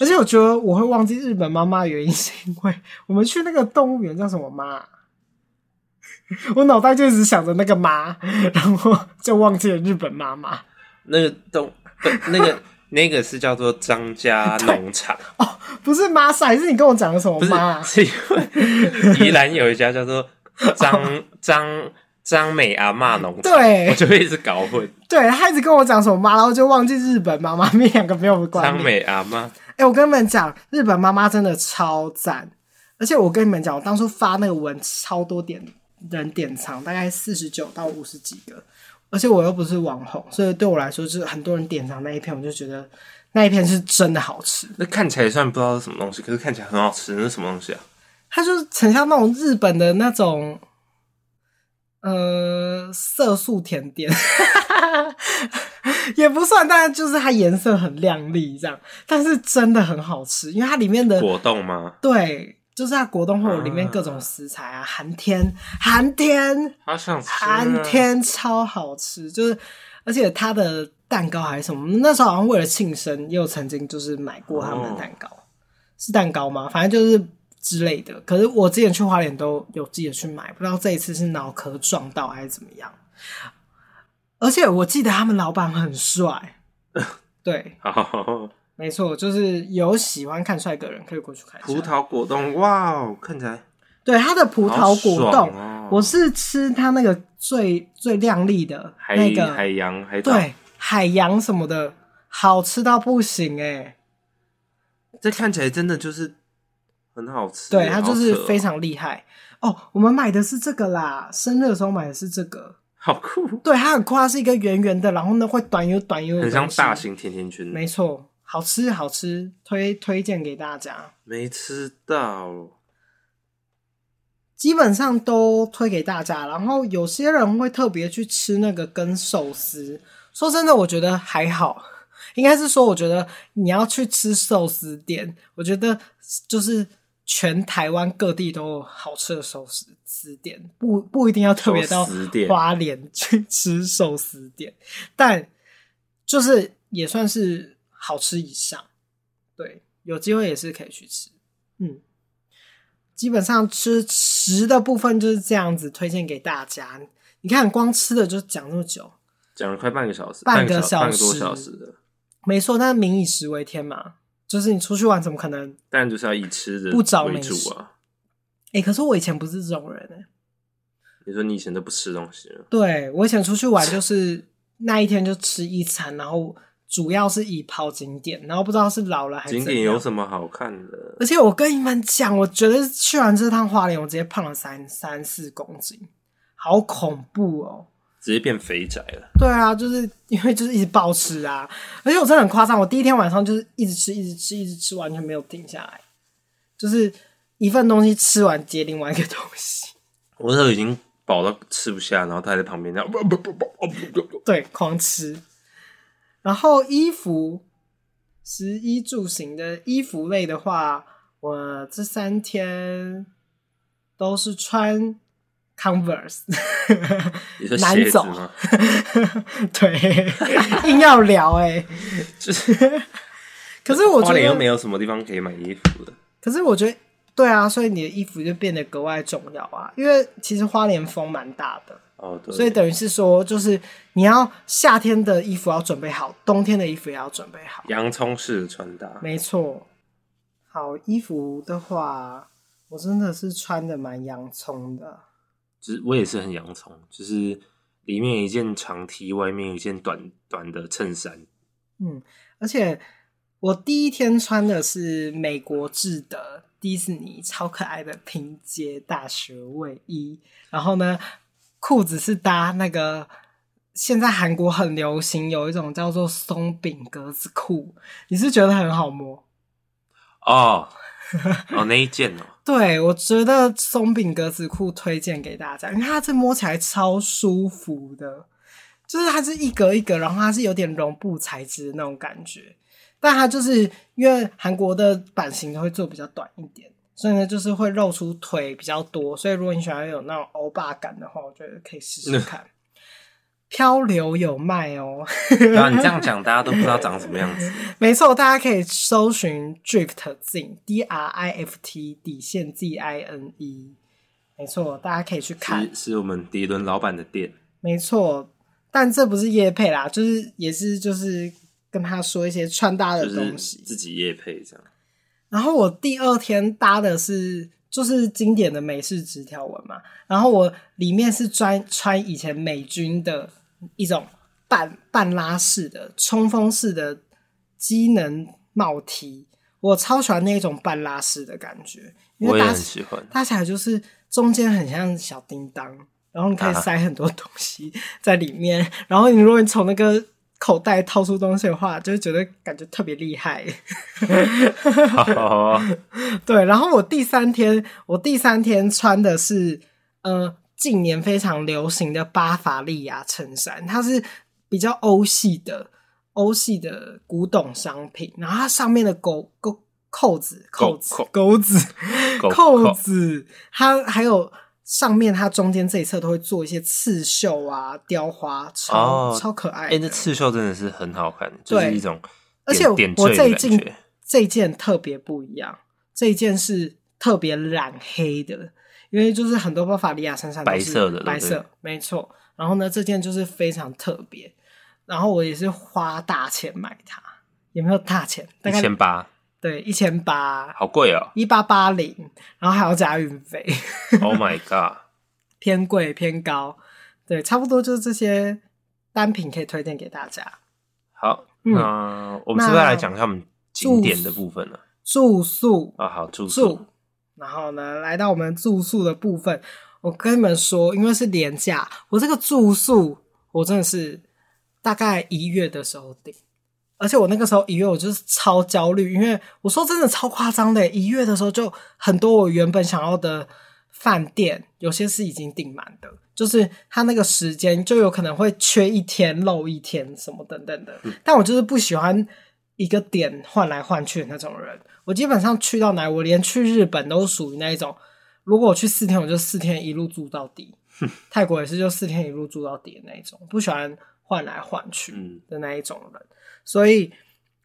而且我觉得我会忘记日本妈妈的原因是因为我们去那个动物园叫什么妈，(laughs) 我脑袋就一直想着那个妈，(laughs) 然后就忘记了日本妈妈。那个动，那个那个是叫做张家农场 (laughs) 哦，不是妈赛，还是你跟我讲的什么妈？是因为宜兰有一家叫做张张张美阿妈农场，对，我就会一直搞混。(laughs) 对，他一直跟我讲什么妈，然后就忘记日本妈妈，那两个没有关。张美阿妈，哎、欸，我跟你们讲，日本妈妈真的超赞，而且我跟你们讲，我当初发那个文，超多点人点藏，大概四十九到五十几个。而且我又不是网红，所以对我来说，就是很多人点藏那一片，我就觉得那一片是真的好吃。那看起来虽然不知道是什么东西，可是看起来很好吃。那是什么东西啊？它就是很像那种日本的那种，呃，色素甜点，(laughs) 也不算，但是就是它颜色很亮丽，这样，但是真的很好吃，因为它里面的果冻吗？对。就是它果冻会有里面各种食材啊，寒天寒天，好想吃，寒天超好吃，就是而且它的蛋糕还是什么，那时候好像为了庆生，又曾经就是买过他们的蛋糕，哦、是蛋糕吗？反正就是之类的。可是我之前去花莲都有记得去买，不知道这一次是脑壳撞到还是怎么样。而且我记得他们老板很帅，(laughs) 对。(laughs) 好没错，就是有喜欢看帅哥的人可以过去看。葡萄果冻，哇哦，看起来。对，它的葡萄果冻，哦、我是吃它那个最最亮丽的那个海洋海对海洋什么的，好吃到不行哎！这看起来真的就是很好吃，对，它就是非常厉害哦，哦。我们买的是这个啦，生日的时候买的是这个，(laughs) 好酷。对，它很酷，它是一个圆圆的，然后呢会短又短又，很像大型甜甜圈，没错。好吃好吃，推推荐给大家。没吃到，基本上都推给大家。然后有些人会特别去吃那个跟寿司。说真的，我觉得还好。应该是说，我觉得你要去吃寿司店，我觉得就是全台湾各地都有好吃的寿司店，不不一定要特别到花莲去吃寿司店，但就是也算是。好吃以上，对，有机会也是可以去吃。嗯，基本上吃食的部分就是这样子，推荐给大家。你看，光吃的就讲那么久，讲了快半个小时，半个小时，半个多小时的，没错。但是民以食为天嘛，就是你出去玩怎么可能？当然就是要以吃的不找美食啊。哎、欸，可是我以前不是这种人哎、欸。你说你以前都不吃东西了？对，我以前出去玩 (laughs) 就是那一天就吃一餐，然后。主要是以跑景点，然后不知道是老了还是景点有什么好看的。而且我跟你们讲，我觉得去完这趟花莲，我直接胖了三三四公斤，好恐怖哦！直接变肥宅了。对啊，就是因为就是一直暴吃啊，而且我真的很夸张，我第一天晚上就是一直吃，一直吃，一直吃，完全没有停下来，就是一份东西吃完接另外一个东西。我那时候已经饱到吃不下，然后他在旁边这样不不不不不不，对，狂吃。然后衣服，食衣住行的衣服类的话，我这三天都是穿 Converse，(laughs) 难走。(laughs) 对，(laughs) 硬要聊哎、欸，就是。可是我觉得花莲又没有什么地方可以买衣服的。可是我觉得，对啊，所以你的衣服就变得格外重要啊，因为其实花莲风蛮大的。哦，对，所以等于是说，就是你要夏天的衣服要准备好，冬天的衣服也要准备好。洋葱式的穿搭，没错。好，衣服的话，我真的是穿的蛮洋葱的。就是我也是很洋葱，就是里面一件长 T，外面一件短短的衬衫。嗯，而且我第一天穿的是美国制的迪士尼超可爱的拼接大学卫衣，然后呢。裤子是搭那个，现在韩国很流行有一种叫做松饼格子裤，你是觉得很好摸？哦，哦那一件哦，对，我觉得松饼格子裤推荐给大家，因为它这摸起来超舒服的，就是它是一格一格，然后它是有点绒布材质的那种感觉，但它就是因为韩国的版型都会做比较短一点。所以呢，就是会露出腿比较多，所以如果你喜欢有那种欧巴感的话，我觉得可以试试看。漂流有卖哦。对啊，你这样讲，大家都不知道长什么样子。(laughs) 没错，大家可以搜寻 Drift Zine，D R I F T 底线 Z I N E。没错，大家可以去看，是，是我们迪伦老板的店。没错，但这不是夜配啦，就是也是就是跟他说一些穿搭的东西，自己夜配这样。然后我第二天搭的是就是经典的美式直条纹嘛，然后我里面是专穿以前美军的一种半半拉式的冲锋式的机能帽 T，我超喜欢那种半拉式的感觉，因为搭起来就是中间很像小叮当，然后你可以塞很多东西在里面，啊、然后你如果你从那个。口袋掏出东西的话，就觉得感觉特别厉害。(laughs) 对，然后我第三天，我第三天穿的是呃近年非常流行的巴伐利亚衬衫，它是比较欧系的欧系的古董商品，然后它上面的钩钩扣子扣子钩子扣子，它还有。上面它中间这一侧都会做一些刺绣啊、雕花，超、哦、超可爱。哎、欸，这刺绣真的是很好看，就是一种。而且我这一件这一件特别不一样，这一件是特别染黑的，因为就是很多巴伐利亚衬衫都是白色的，白色没错。然后呢，这件就是非常特别，然后我也是花大钱买它，也没有大钱？大概一千八。对，一千八，好贵哦，一八八零，然后还要加运费。Oh my god，(laughs) 偏贵偏高。对，差不多就是这些单品可以推荐给大家。好，嗯、那我们是不是来讲一下我们景点的部分呢？住宿啊，好住宿。然后呢，来到我们住宿的部分，我跟你们说，因为是连假，我这个住宿我真的是大概一月的时候订。而且我那个时候一月我就是超焦虑，因为我说真的超夸张的，一月的时候就很多我原本想要的饭店，有些是已经订满的，就是他那个时间就有可能会缺一天漏一天什么等等的。但我就是不喜欢一个点换来换去的那种人，我基本上去到哪，我连去日本都属于那一种，如果我去四天，我就四天一路住到底。泰国也是就四天一路住到底的那一种，不喜欢换来换去的那一种人。所以，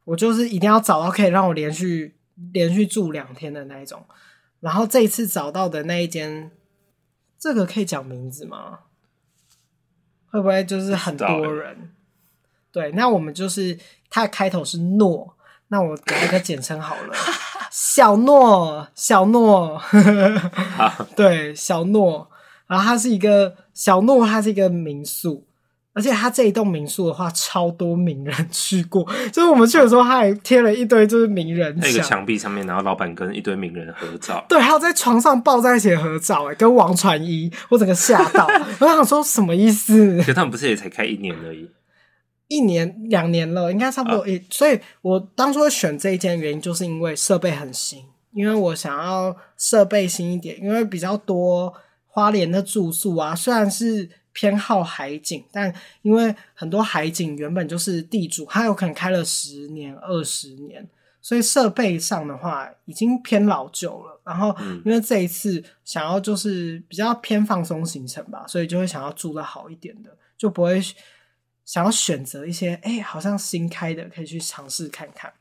我就是一定要找到可以让我连续连续住两天的那一种。然后这一次找到的那一间，这个可以讲名字吗？会不会就是很多人？对，那我们就是它的开头是诺，那我给一个简称好了，(laughs) 小诺，小诺，对，小诺。然后它是一个小诺，它是一个民宿。而且他这一栋民宿的话，超多名人去过。就是我们去的时候，他还贴了一堆就是名人，那个墙壁上面，然后老板跟一堆名人合照。对，还有在床上抱在一起合照，哎，跟王传一，我整个吓到。(laughs) 我想说什么意思？可他们不是也才开一年而已，一年两年了，应该差不多。哦、所以我当初会选这一间原因，就是因为设备很新，因为我想要设备新一点，因为比较多花莲的住宿啊，虽然是。偏好海景，但因为很多海景原本就是地主，他有可能开了十年、二十年，所以设备上的话已经偏老旧了。然后，因为这一次想要就是比较偏放松行程吧，所以就会想要住的好一点的，就不会想要选择一些哎、欸、好像新开的可以去尝试看看。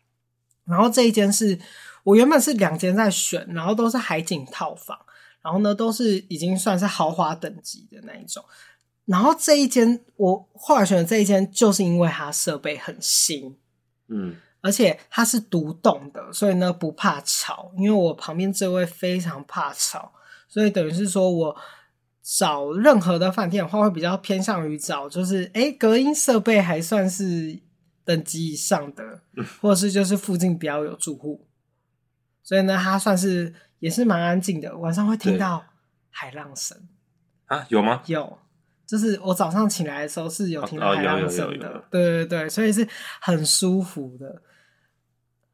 然后这一间是我原本是两间在选，然后都是海景套房，然后呢都是已经算是豪华等级的那一种。然后这一间我后来选的这一间，就是因为它设备很新，嗯，而且它是独栋的，所以呢不怕吵。因为我旁边这位非常怕吵，所以等于是说我找任何的饭店的话，会比较偏向于找就是诶隔音设备还算是等级以上的，(laughs) 或者是就是附近比较有住户，所以呢它算是也是蛮安静的，晚上会听到海浪声啊？有吗？有。就是我早上起来的时候是有听到海浪声的，对对对，所以是很舒服的。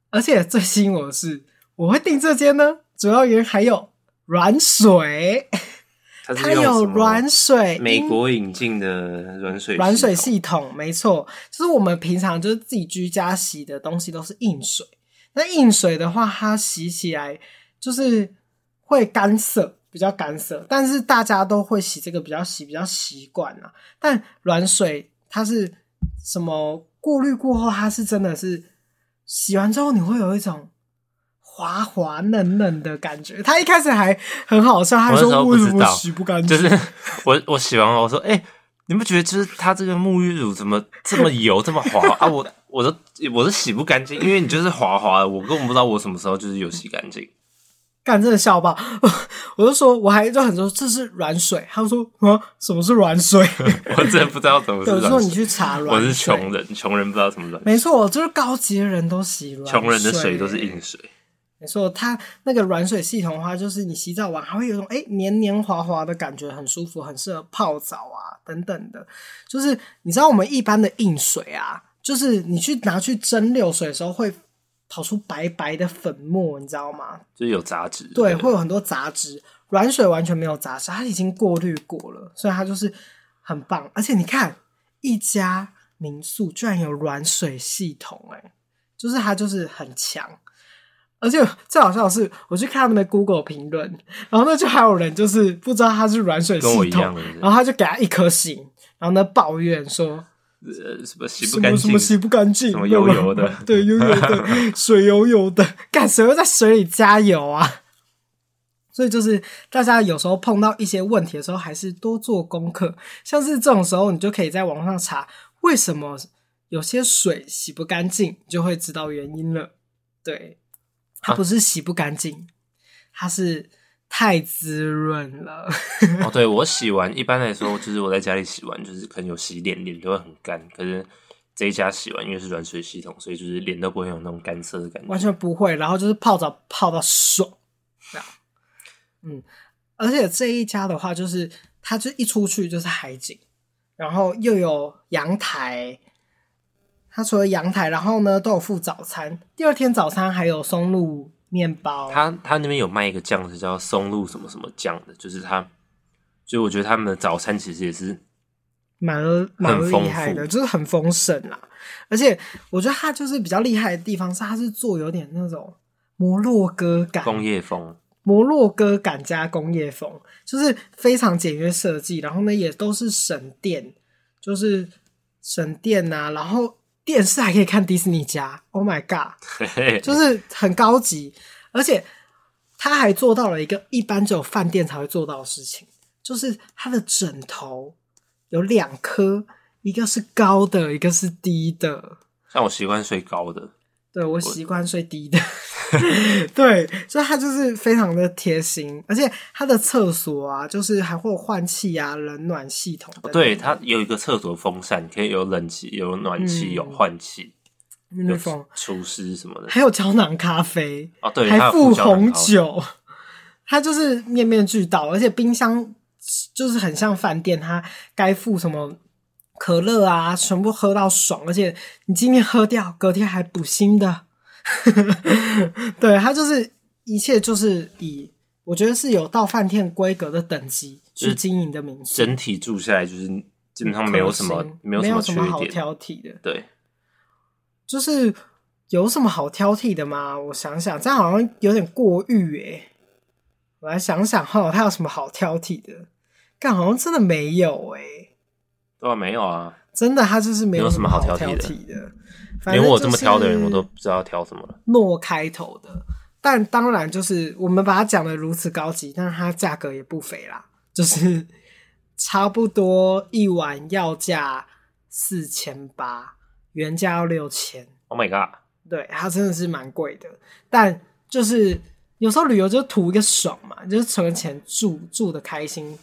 而且最吸引我的是，我会订这间呢，主要原因还有软水，(laughs) 它有软水，美国引进的软水软水系统，没错，就是我们平常就是自己居家洗的东西都是硬水，那硬水的话，它洗起来就是会干涩。比比较干涩，但是大家都会洗这个比较洗比较习惯啊。但软水它是什么过滤过后，它是真的是洗完之后你会有一种滑滑嫩嫩的感觉。他一开始还很好笑，他说为什么洗不干净？就是 (laughs) 我我洗完了，我说哎。欸你不觉得就是它这个沐浴乳怎么这么油这么滑啊？我我都我都洗不干净，因为你就是滑滑的，我根本不知道我什么时候就是有洗干净。干，真的笑爆！(laughs) 我就说我还就很说这是软水，他就说啊什么是软水？(laughs) 我真的不知道怎么是软水。有时候你去查软水，我是穷人，穷人不知道什么软水。没错，就是高级的人都洗软，穷人的水都是硬水。没错，它那个软水系统的话，就是你洗澡完还会有一种哎黏黏滑滑的感觉，很舒服，很适合泡澡啊等等的。就是你知道我们一般的硬水啊，就是你去拿去蒸馏水的时候会跑出白白的粉末，你知道吗？就是有杂质，对，会有很多杂质。软水完全没有杂质，它已经过滤过了，所以它就是很棒。而且你看，一家民宿居然有软水系统，哎，就是它就是很强。而且最好笑的是，我去看他们的 Google 评论，然后呢，就还有人就是不知道它是软水系统，然后他就给他一颗星，然后呢抱怨说，呃，什么洗不干净，什么洗不干净，什么油油的，(laughs) 对，油油的，(laughs) 水油油的，(laughs) 干谁会在水里加油啊？所以就是大家有时候碰到一些问题的时候，还是多做功课。像是这种时候，你就可以在网上查为什么有些水洗不干净，你就会知道原因了。对。它不是洗不干净，它是太滋润了。哦，对，我洗完，一般来说就是我在家里洗完，就是可能有洗脸，脸都会很干。可是这一家洗完，因为是软水系统，所以就是脸都不会有那种干涩的感觉，完全不会。然后就是泡澡泡到爽，这样。嗯，而且这一家的话，就是它就一出去就是海景，然后又有阳台。它除了阳台，然后呢都有附早餐。第二天早餐还有松露面包。他他那边有卖一个酱，是叫松露什么什么酱的，就是他，所以我觉得他们的早餐其实也是蛮蛮厉害的，就是很丰盛啦。而且我觉得他就是比较厉害的地方是，他是做有点那种摩洛哥感，工业风，摩洛哥感加工业风，就是非常简约设计。然后呢，也都是省电，就是省电啊，然后。电视还可以看迪士尼家，Oh my god，就是很高级，而且他还做到了一个一般只有饭店才会做到的事情，就是他的枕头有两颗，一个是高的，一个是低的。像我习惯睡高的。对，我习惯睡低的，(laughs) 对，所以它就是非常的贴心，而且它的厕所啊，就是还会有换气啊、冷暖系统的。对，它有一个厕所风扇，可以有冷气、有暖气、嗯、有换气，有厨师什么的，(laughs) 还有胶囊咖啡哦，对，还附红酒，它就是面面俱到，而且冰箱就是很像饭店，它该附什么。可乐啊，全部喝到爽，而且你今天喝掉，隔天还补新的。(laughs) 对，它就是一切就是以我觉得是有到饭店规格的等级去经营的民宿，整体住下来就是基本上没有什么没有什么，没有什么好挑剔的。对，就是有什么好挑剔的吗？我想想，这样好像有点过誉诶。我来想想哈，它有什么好挑剔的？但好像真的没有诶。对啊，没有啊，真的，他就是没有什么好挑剔的。连我这么挑的人，我都不知道挑什么了。诺开头的，但当然就是我们把它讲的如此高级，但是它价格也不菲啦，就是 (laughs) 差不多一碗要价四千八，原价要六千。Oh my god！对，它真的是蛮贵的，但就是有时候旅游就图一个爽嘛，就是存钱住住的开心。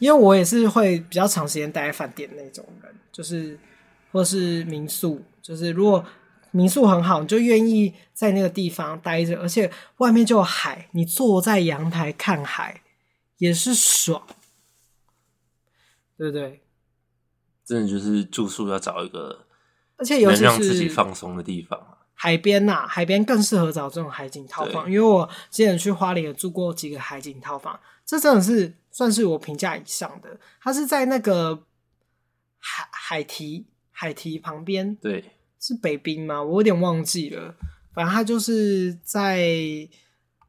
因为我也是会比较长时间待在饭店那种人，就是或是民宿，就是如果民宿很好，你就愿意在那个地方待着，而且外面就有海，你坐在阳台看海也是爽，对不对？真的就是住宿要找一个，而且尤其是自己放松的地方。海边呐、啊，海边更适合找这种海景套房，因为我之前去花莲也住过几个海景套房，这真的是。算是我评价以上的，它是在那个海海堤海堤旁边，对，是北滨吗？我有点忘记了。反正它就是在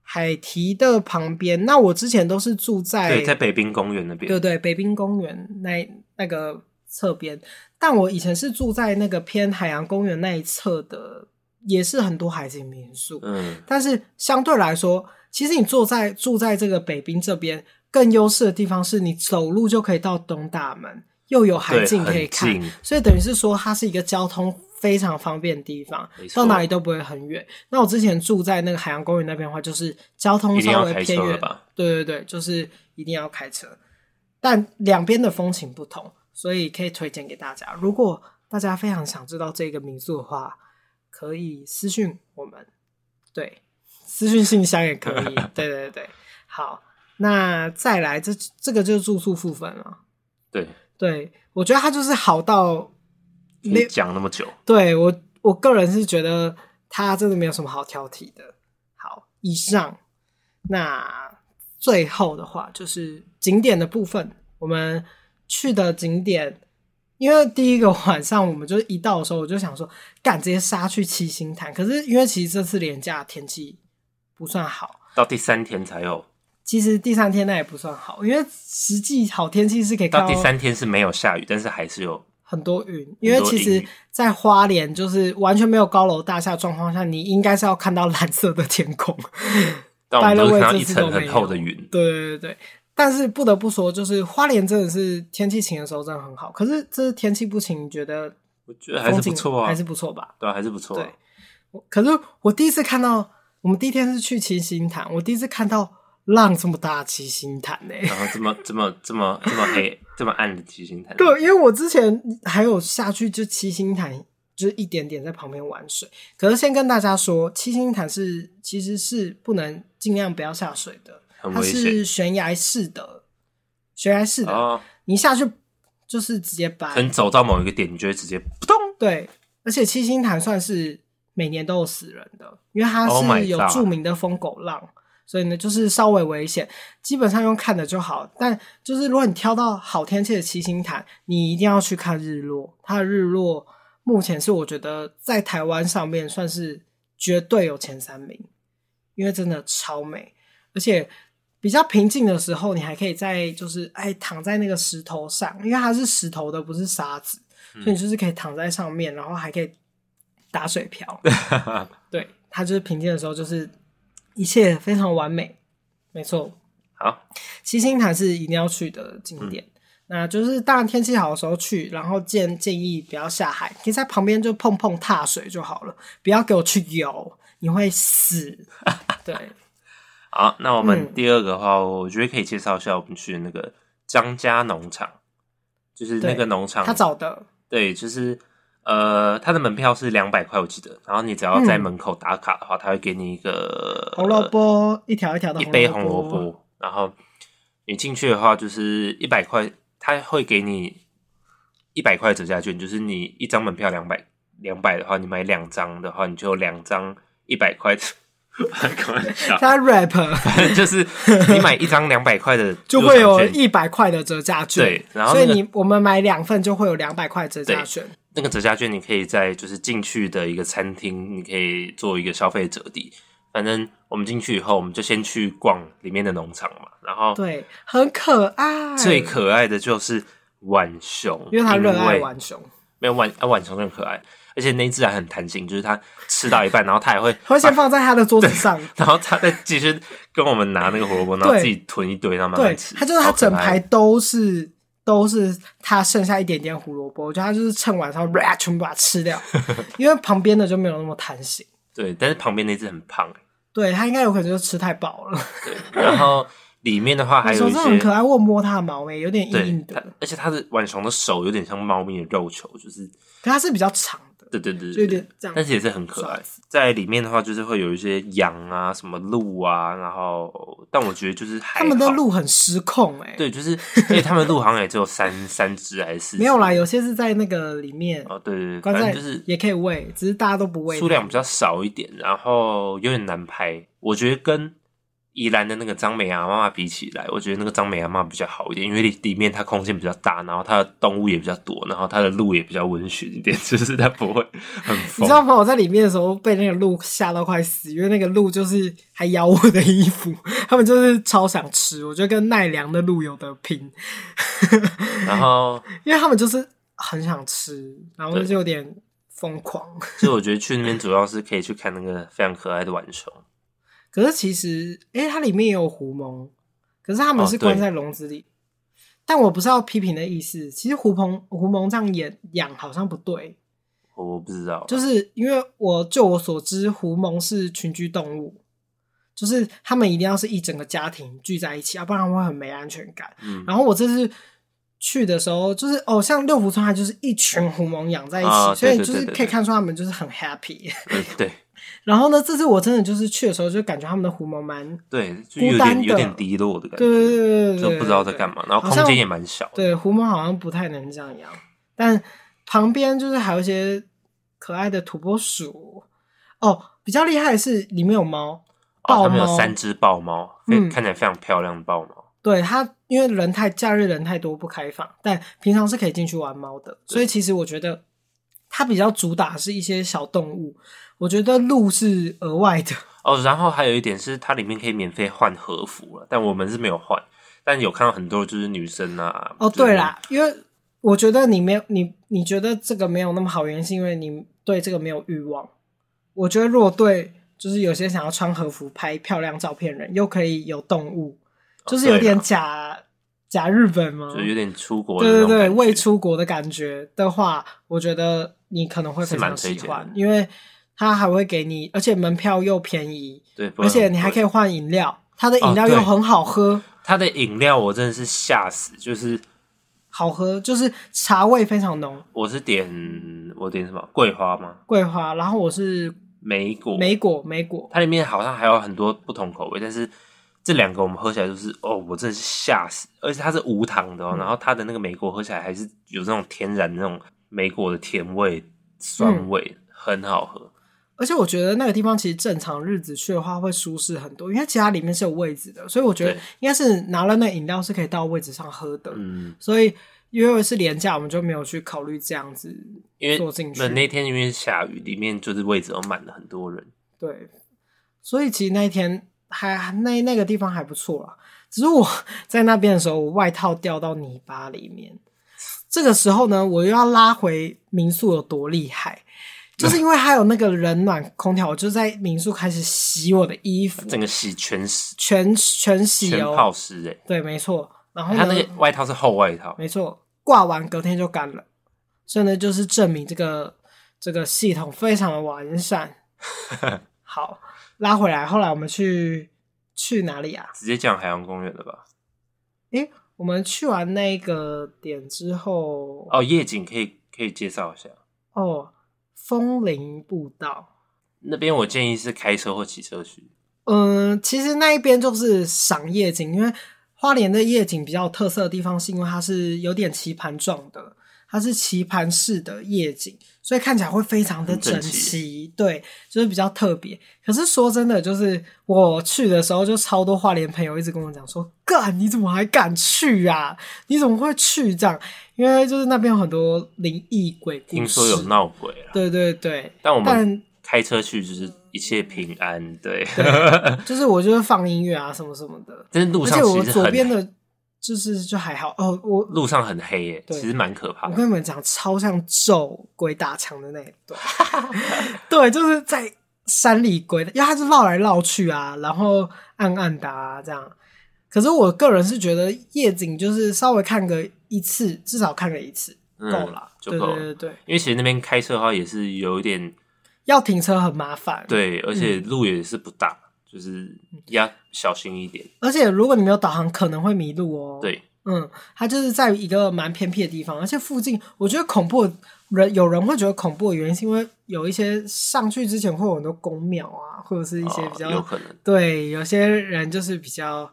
海堤的旁边。那我之前都是住在对，在北滨公园那边，对对，北滨公园那那个侧边。但我以前是住在那个偏海洋公园那一侧的，也是很多海景民宿。嗯，但是相对来说，其实你坐在住在这个北滨这边，更优势的地方是你走路就可以到东大门，又有海景可以看，所以等于是说它是一个交通非常方便的地方，到哪里都不会很远。那我之前住在那个海洋公园那边的话，就是交通稍微偏远吧？对对对，就是一定要开车，但两边的风情不同。所以可以推荐给大家。如果大家非常想知道这个民宿的话，可以私讯我们，对，私讯信箱也可以。(laughs) 对对对，好，那再来，这这个就是住宿部分了。对对，我觉得它就是好到你讲那么久。对我，我个人是觉得它真的没有什么好挑剔的。好，以上，那最后的话就是景点的部分，我们。去的景点，因为第一个晚上我们就是一到的时候，我就想说，干直接杀去七星潭。可是因为其实这次连假天气不算好，到第三天才有。其实第三天那也不算好，因为实际好天气是可以看到。到第三天是没有下雨，但是还是有很多云。因为其实，在花莲就是完全没有高楼大厦状况下，你应该是要看到蓝色的天空。但我们都看到一层很厚的云。对对对对。但是不得不说，就是花莲真的是天气晴的时候真的很好。可是这是天气不晴，你觉得？我觉得还是不错啊，还是不错吧？对，还是不错。对，可是我第一次看到，我们第一天是去七星潭，我第一次看到浪这么大七星潭呢、欸。然后这么这么这么这么黑这么暗的七星潭。(laughs) 对，因为我之前还有下去就七星潭，就是一点点在旁边玩水。可是先跟大家说，七星潭是其实是不能尽量不要下水的。它是悬崖式的，悬崖式的，哦、你下去就是直接把，可能走到某一个点，你就会直接扑通。对，而且七星潭算是每年都有死人的，因为它是有著名的疯狗浪，所以呢就是稍微危险。基本上用看的就好，但就是如果你挑到好天气的七星潭，你一定要去看日落。它的日落目前是我觉得在台湾上面算是绝对有前三名，因为真的超美，而且。比较平静的时候，你还可以在就是哎躺在那个石头上，因为它是石头的，不是沙子，嗯、所以你就是可以躺在上面，然后还可以打水漂。(laughs) 对，他就是平静的时候，就是一切非常完美，没错。好，七星潭是一定要去的景点。嗯、那就是当然天气好的时候去，然后建建议不要下海，可以在旁边就碰碰踏水就好了，不要给我去游，你会死。(laughs) 对。好，那我们第二个的话，嗯、我觉得可以介绍一下我们去的那个张家农场，就是那个农场，他找的，对，就是呃，他的门票是两百块，我记得，然后你只要在门口打卡的话，他、嗯、会给你一个红萝卜，一条一条的，一杯红萝卜，然后你进去的话就是一百块，他会给你一百块折价券，就是你一张门票两百两百的话，你买两张的话，你就两张一百块的。开玩笑，他 rap，反正 (laughs) 就是你买一张两百块的，(laughs) 就会有一百块的折价券。对，然后、那个、所以你我们买两份就会有两百块折价券。那个折价券你可以在就是进去的一个餐厅，你可以做一个消费折抵。反正我们进去以后，我们就先去逛里面的农场嘛。然后对，很可爱。最可爱的就是浣熊，因为他热爱浣熊。没有浣啊，浣熊更可爱。而且那只还很弹性，就是它吃到一半，然后它也会 (laughs) 会先放在它的桌子上，(laughs) 然后它再继续跟我们拿那个胡萝卜，然后自己囤一堆，然后慢慢吃。它就是它整排都是都是它剩下一点点胡萝卜，我觉得它就是趁晚上全部把它吃掉，(laughs) 因为旁边的就没有那么弹性。对，但是旁边那只很胖，对，它应该有可能就吃太饱了。对，然后里面的话还有一些很可爱，我摸它的毛诶，有点硬硬的，而且它的浣熊的手有点像猫咪的肉球，就是，可它是比较长。对对对对，对但是也是很可爱。在里面的话，就是会有一些羊啊，什么鹿啊，然后，但我觉得就是他们的鹿很失控哎、欸。对，就是因为他们鹿好像也只有三三只还是四？没有啦，有些是在那个里面哦。对对对，反正就是也可以喂，只是大家都不喂。数量比较少一点，然后有点难拍。我觉得跟宜兰的那个张美阿妈比起来，我觉得那个张美阿妈比较好一点，因为里里面它空间比较大，然后它的动物也比较多，然后它的路也比较温驯一点，(laughs) 就是它不会很。你知道吗？我在里面的时候被那个鹿吓到快死，因为那个鹿就是还咬我的衣服，他们就是超想吃，我觉得跟奈良的鹿有得拼。(laughs) 然后，因为他们就是很想吃，然后就有点疯狂。所以我觉得去那边主要是可以去看那个非常可爱的浣熊。可是其实，哎、欸，它里面也有狐獴，可是他们是关在笼子里。哦、但我不是要批评的意思，其实狐獴狐獴这样养养好像不对。我不知道，就是因为我就我所知，狐獴是群居动物，就是他们一定要是一整个家庭聚在一起，要不然会很没安全感。嗯，然后我这次去的时候，就是哦，像六福村，它就是一群狐獴养在一起，哦、所以就是可以看出他们就是很 happy。对。对然后呢，这次我真的就是去的时候，就感觉他们的狐獴蛮对，就有点有点低落的感觉，对对对对，就不知道在干嘛。然后空间也蛮小，对，狐獴好像不太能这样养。但旁边就是还有一些可爱的土拨鼠哦，比较厉害的是里面有猫，豹猫，哦、他们有三只豹猫，嗯，看起来非常漂亮的豹猫。对它，因为人太假日人太多不开放，但平常是可以进去玩猫的。所以其实我觉得它比较主打是一些小动物。我觉得路是额外的哦，然后还有一点是它里面可以免费换和服了，但我们是没有换，但有看到很多就是女生啊。哦，对啦，因为我觉得你没有你你觉得这个没有那么好，原因是因为你对这个没有欲望。我觉得如果对，就是有些想要穿和服拍漂亮照片人，又可以有动物，就是有点假、哦、假日本吗？就有点出国的对对对，未出国的感觉的话，我觉得你可能会非常喜欢，因为。他还会给你，而且门票又便宜，对，而且你还可以换饮料，它的饮料又很好喝。它的饮料我真的是吓死，就是好喝，就是茶味非常浓。我是点我点什么桂花吗？桂花，然后我是梅果，梅果，梅果。它里面好像还有很多不同口味，但是这两个我们喝起来就是哦，我真的是吓死，而且它是无糖的哦，嗯、然后它的那个梅果喝起来还是有这种天然的那种梅果的甜味、酸味，嗯、很好喝。而且我觉得那个地方其实正常日子去的话会舒适很多，因为其他里面是有位置的，所以我觉得应该是拿了那饮料是可以到位置上喝的。嗯，所以因为是廉价，我们就没有去考虑这样子坐进去。那那天因为下雨，里面就是位置都满了很多人。对，所以其实那一天还那那个地方还不错啦。只是我 (laughs) 在那边的时候，我外套掉到泥巴里面。这个时候呢，我又要拉回民宿有多厉害。就是因为还有那个冷暖空调，我就在民宿开始洗我的衣服，整个洗全湿，全全洗哦，全泡湿哎，对，没错。然后它那个外套是厚外套，没错，挂完隔天就干了，所以呢，就是证明这个这个系统非常的完善。(laughs) 好，拉回来，后来我们去去哪里啊？直接讲海洋公园了吧？诶，我们去完那个点之后，哦，夜景可以可以介绍一下哦。枫林步道那边，我建议是开车或骑车去。嗯，其实那一边就是赏夜景，因为花莲的夜景比较有特色的地方，是因为它是有点棋盘状的，它是棋盘式的夜景，所以看起来会非常的整齐。对，就是比较特别。可是说真的，就是我去的时候，就超多花莲朋友一直跟我讲说：“干，你怎么还敢去啊？你怎么会去这样？”因为就是那边有很多灵异鬼故事，听说有闹鬼啊。对对对，但我们开车去就是一切平安。对，(laughs) 对就是我就是放音乐啊什么什么的。但是路上其实很，而且我左边的，就是就还好哦。我路上很黑耶，其实蛮可怕的。我跟你们讲，超像咒鬼打墙的那一段。(laughs) 对，就是在山里鬼，因为它是绕来绕去啊，然后暗暗的啊这样。可是我个人是觉得夜景就是稍微看个。一次至少看个一次够了，就够了。对对对，因为其实那边开车的话也是有一点要停车很麻烦。对，而且路也是不大，嗯、就是要小心一点。而且如果你没有导航，可能会迷路哦。对，嗯，它就是在一个蛮偏僻的地方，而且附近我觉得恐怖人有人会觉得恐怖的原因，是因为有一些上去之前会有很多宫庙啊，或者是一些比较、哦、有可能。对，有些人就是比较。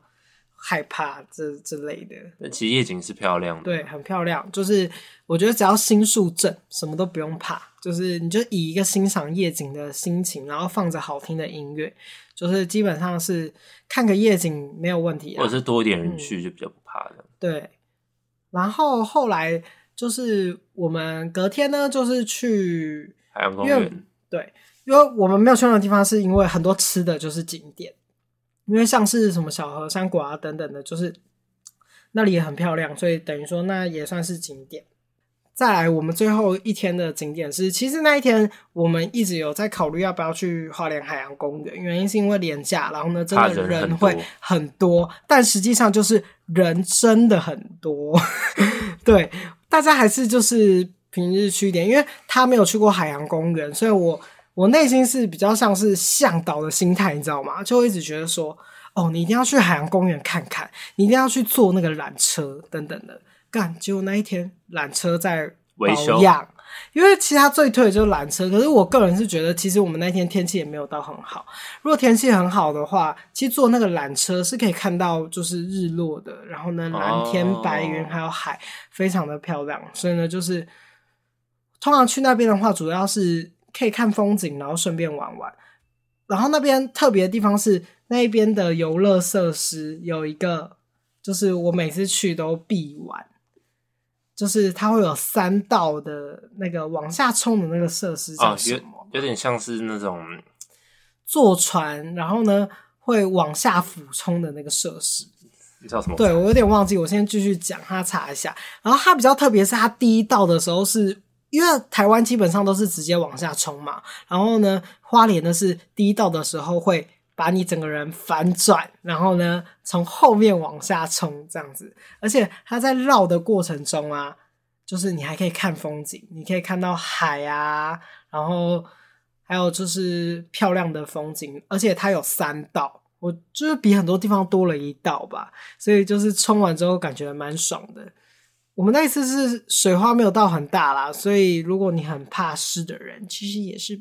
害怕这之类的。那其实夜景是漂亮的，对，很漂亮。就是我觉得只要心术正，什么都不用怕。就是你就以一个欣赏夜景的心情，然后放着好听的音乐，就是基本上是看个夜景没有问题。或者是多一点人去就比较不怕的。嗯。对。然后后来就是我们隔天呢，就是去海洋公园。对，因为我们没有去那个地方，是因为很多吃的就是景点。因为像是什么小河山谷啊等等的，就是那里也很漂亮，所以等于说那也算是景点。再来，我们最后一天的景点是，其实那一天我们一直有在考虑要不要去花莲海洋公园，原因是因为廉价，然后呢，真的人会很多，但实际上就是人真的很多。(laughs) 对，大家还是就是平日去一点，因为他没有去过海洋公园，所以我。我内心是比较像是向导的心态，你知道吗？就一直觉得说，哦，你一定要去海洋公园看看，你一定要去坐那个缆车等等的。干，结果那一天缆车在保养，因为其他最推的就是缆车。可是我个人是觉得，其实我们那天天气也没有到很好。如果天气很好的话，其实坐那个缆车是可以看到就是日落的，然后呢，蓝天白云还有海，非常的漂亮。所以呢，就是通常去那边的话，主要是。可以看风景，然后顺便玩玩。然后那边特别的地方是那边的游乐设施有一个，就是我每次去都必玩，就是它会有三道的那个往下冲的那个设施叫什么？哦，有，有点像是那种坐船，然后呢会往下俯冲的那个设施。你叫什么？对，我有点忘记，我先继续讲，他查一下。然后它比较特别是它第一道的时候是。因为台湾基本上都是直接往下冲嘛，然后呢，花莲呢是第一道的时候会把你整个人反转，然后呢从后面往下冲这样子，而且它在绕的过程中啊，就是你还可以看风景，你可以看到海啊，然后还有就是漂亮的风景，而且它有三道，我就是比很多地方多了一道吧，所以就是冲完之后感觉蛮爽的。我们那一次是水花没有到很大啦，所以如果你很怕湿的人，其实也是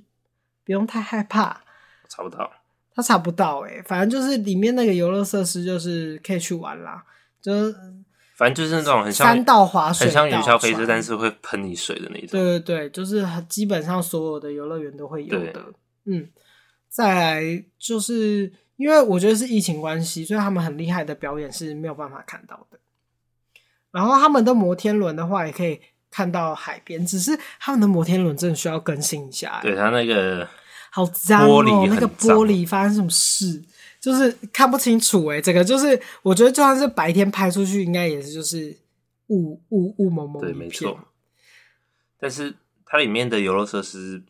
不用太害怕。查不到，他查不到哎、欸，反正就是里面那个游乐设施就是可以去玩啦，就是反正就是那种很像山道滑水，很像云霄飞车，但是会喷你水的那种。对对对，就是基本上所有的游乐园都会有的。嗯，再来就是因为我觉得是疫情关系，所以他们很厉害的表演是没有办法看到的。然后他们的摩天轮的话，也可以看到海边，只是他们的摩天轮真的需要更新一下。对，它那个好脏哦，那个玻璃发生什么事，就是看不清楚哎。这个就是我觉得就算是白天拍出去，应该也是就是雾雾雾蒙蒙。对，没错。但是它里面的游乐设施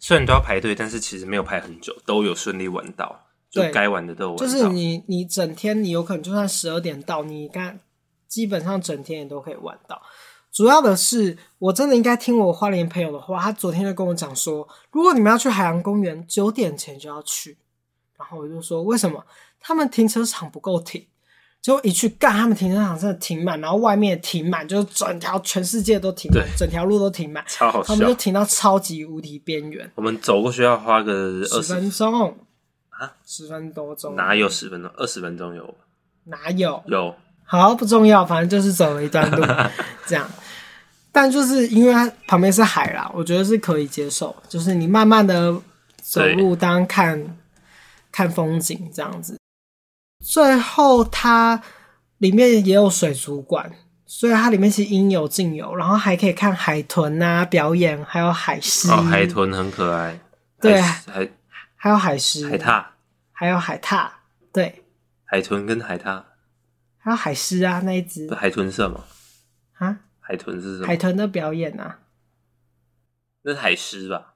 虽然都要排队，但是其实没有排很久，都有顺利玩到，就该玩的都玩到。就是你你整天你有可能就算十二点到，你看。基本上整天也都可以玩到。主要的是，我真的应该听我花莲朋友的话。他昨天就跟我讲说，如果你们要去海洋公园，九点前就要去。然后我就说，为什么？他们停车场不够停。结果一去干，他们停车场真的停满，然后外面也停满，就是整条全世界都停满，整条路都停满，超好笑。他们就停到超级无敌边缘。我们走过去要花个十分钟啊，十分多钟？哪有十分钟？二十分钟有？哪有？有。好，不重要，反正就是走了一段路，(laughs) 这样。但就是因为它旁边是海啦，我觉得是可以接受。就是你慢慢的走路，当看看风景这样子。最后它里面也有水族馆，所以它里面其实应有尽有，然后还可以看海豚啊表演，还有海狮。哦，海豚很可爱。对，还还有海狮、海獭，还有海獭。对，海豚跟海獭。还有海狮啊，那一只海豚色嘛？啊？海豚是什么？海豚的表演啊？那是海狮吧？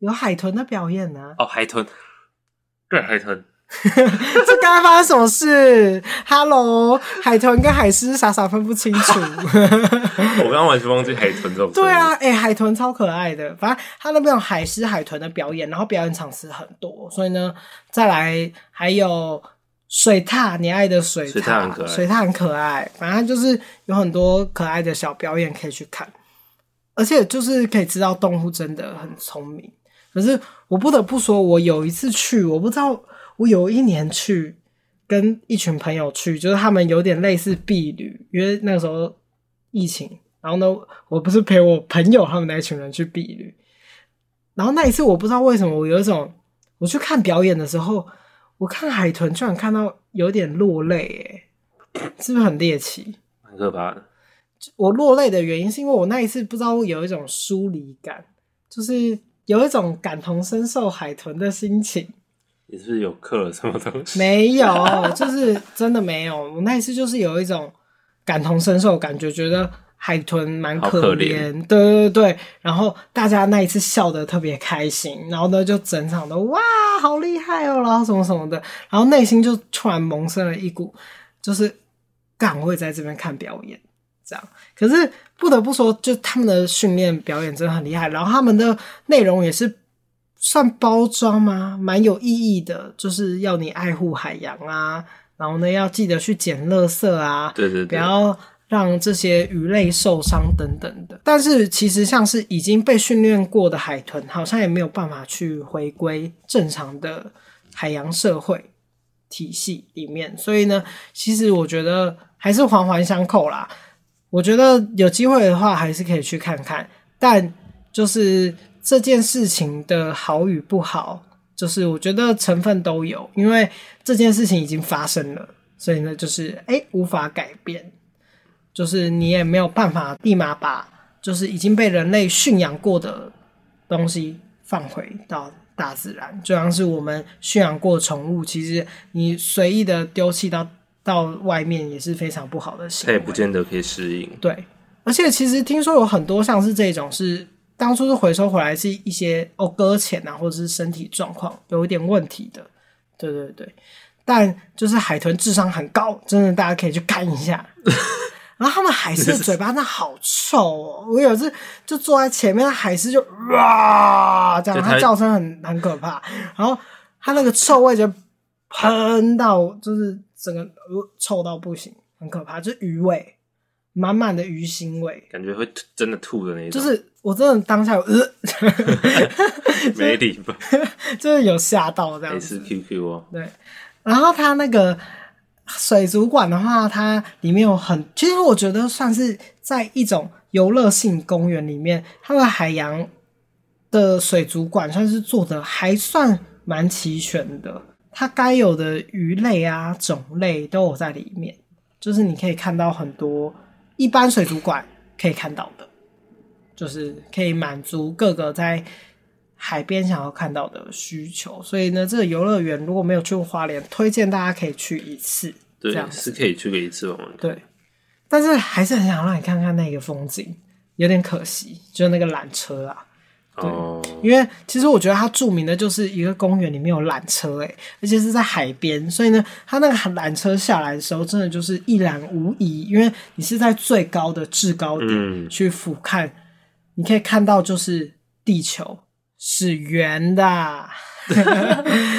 有海豚的表演啊？哦，海豚，对，海豚。(laughs) 这刚刚发生什么事？Hello，海豚跟海狮傻傻分不清楚。(laughs) 我刚刚完全忘记海豚这种。对啊，哎、欸，海豚超可爱的。反正它那边有海狮、海豚的表演，然后表演场次很多，所以呢，再来还有。水獭，你爱的水獭，水獭很可爱，水獭很可爱。反正就是有很多可爱的小表演可以去看，而且就是可以知道动物真的很聪明。可是我不得不说，我有一次去，我不知道我有一年去，跟一群朋友去，就是他们有点类似避旅，因为那个时候疫情。然后呢，我不是陪我朋友他们那一群人去避旅。然后那一次我不知道为什么，我有一种我去看表演的时候，我看海豚居然看到有点落泪，诶是不是很猎奇？很可怕的。我落泪的原因是因为我那一次不知道有一种疏离感，就是有一种感同身受海豚的心情。你是不是有刻了什么东西？没有，就是真的没有。我那一次就是有一种感同身受感觉，觉得海豚蛮可怜。对对对，然后大家那一次笑得特别开心，然后呢就整场都哇好厉害哦，然后什么什么的，然后内心就突然萌生了一股，就是敢会在这边看表演。这样，可是不得不说，就他们的训练表演真的很厉害，然后他们的内容也是算包装吗？蛮有意义的，就是要你爱护海洋啊，然后呢要记得去捡垃圾啊，对对对，不要让这些鱼类受伤等等的。但是其实像是已经被训练过的海豚，好像也没有办法去回归正常的海洋社会体系里面，所以呢，其实我觉得还是环环相扣啦。我觉得有机会的话，还是可以去看看。但就是这件事情的好与不好，就是我觉得成分都有，因为这件事情已经发生了，所以呢，就是诶无法改变，就是你也没有办法立马把就是已经被人类驯养过的东西放回到大自然，就像是我们驯养过宠物，其实你随意的丢弃到。到外面也是非常不好的行为，他也不见得可以适应。对，而且其实听说有很多像是这种是当初是回收回来是一些哦搁浅啊，或者是身体状况有一点问题的。对对对，但就是海豚智商很高，真的大家可以去看一下。(laughs) 然后他们海狮的 (laughs) 嘴巴那好臭哦，我有一次就坐在前面，海狮就 (laughs) 哇这样，它叫声很很可怕，然后它那个臭味就喷到就是。整个呃臭到不行，很可怕，就是鱼味，满满的鱼腥味，感觉会真的吐的那种。就是我真的当下有呃，(laughs) 没理吧，就是有吓到这样子。是 QQ 哦。对，然后它那个水族馆的话，它里面有很，其实我觉得算是在一种游乐性公园里面，它的海洋的水族馆算是做的还算蛮齐全的。它该有的鱼类啊、种类都有在里面，就是你可以看到很多一般水族馆可以看到的，就是可以满足各个在海边想要看到的需求。所以呢，这个游乐园如果没有去过花莲，推荐大家可以去一次。对，是可以去个一次哦。对，但是还是很想让你看看那个风景，有点可惜，就是那个缆车啊。对，因为其实我觉得它著名的就是一个公园里面有缆车，诶，而且是在海边，所以呢，它那个缆车下来的时候，真的就是一览无遗，因为你是在最高的制高点去俯瞰，嗯、你可以看到就是地球是圆的，(laughs)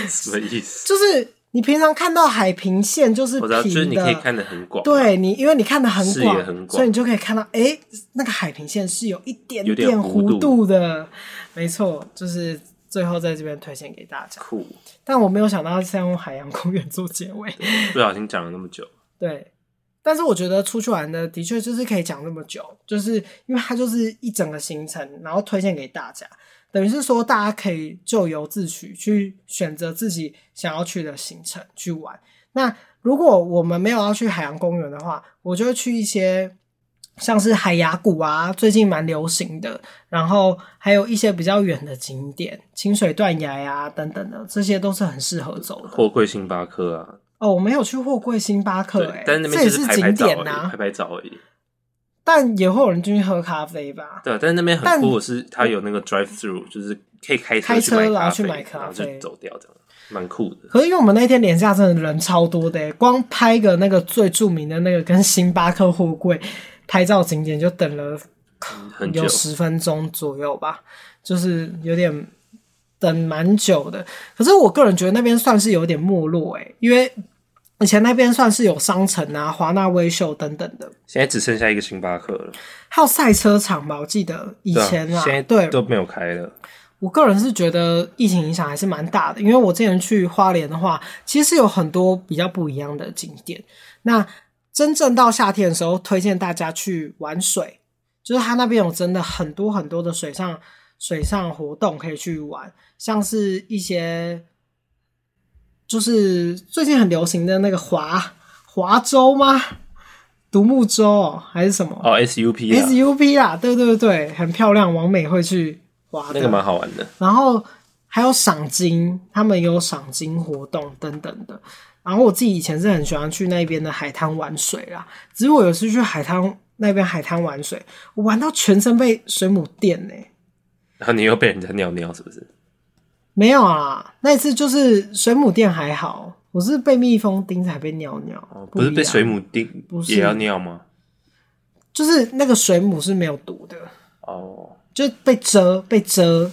什么意思？就是。你平常看到海平线就是平的，就是你可以看得很广。对你，因为你看得很广，很广，所以你就可以看到，哎、欸，那个海平线是有一点点弧度的。没错，就是最后在这边推荐给大家。酷，但我没有想到是要用海洋公园做结尾，(laughs) 不小心讲了那么久。对，但是我觉得出去玩的的确就是可以讲那么久，就是因为它就是一整个行程，然后推荐给大家。等于是说，大家可以咎由自取，去选择自己想要去的行程去玩。那如果我们没有要去海洋公园的话，我就会去一些像是海牙谷啊，最近蛮流行的。然后还有一些比较远的景点，清水断崖啊等等的，这些都是很适合走的。货柜星巴克啊，哦，我没有去货柜星巴克、欸，哎，但是那边这也是景点呐、啊，拍拍照而已。但也会有人进去喝咖啡吧？对，但是那边很酷的是，它有那个 drive through，就是可以开车去买咖啡，然后就走掉，这样蛮酷的。可是因为我们那天连假真的人超多的，光拍个那个最著名的那个跟星巴克货柜拍照景点，就等了有十分钟左右吧，就是有点等蛮久的。可是我个人觉得那边算是有点没落诶，因为。以前那边算是有商城啊，华纳威秀等等的，现在只剩下一个星巴克了，还有赛车场吧，我记得以前啊，对啊，现在对都没有开了。我个人是觉得疫情影响还是蛮大的，因为我之前去花莲的话，其实是有很多比较不一样的景点。那真正到夏天的时候，推荐大家去玩水，就是它那边有真的很多很多的水上水上活动可以去玩，像是一些就是最近很流行的那个划划舟吗？独木舟还是什么？哦，SUP 啊，SUP 啊，对对对，很漂亮，王美会去划，那个蛮好玩的。然后还有赏金，他们有赏金活动等等的。然后我自己以前是很喜欢去那边的海滩玩水啦，只是我有次去海滩那边海滩玩水，我玩到全身被水母电呢、欸。然后你又被人家尿尿是不是？没有啊，那一次就是水母电还好。我是被蜜蜂叮才被尿尿，哦，不是被水母叮，不是也要尿吗？就是那个水母是没有毒的哦，就被蛰被蛰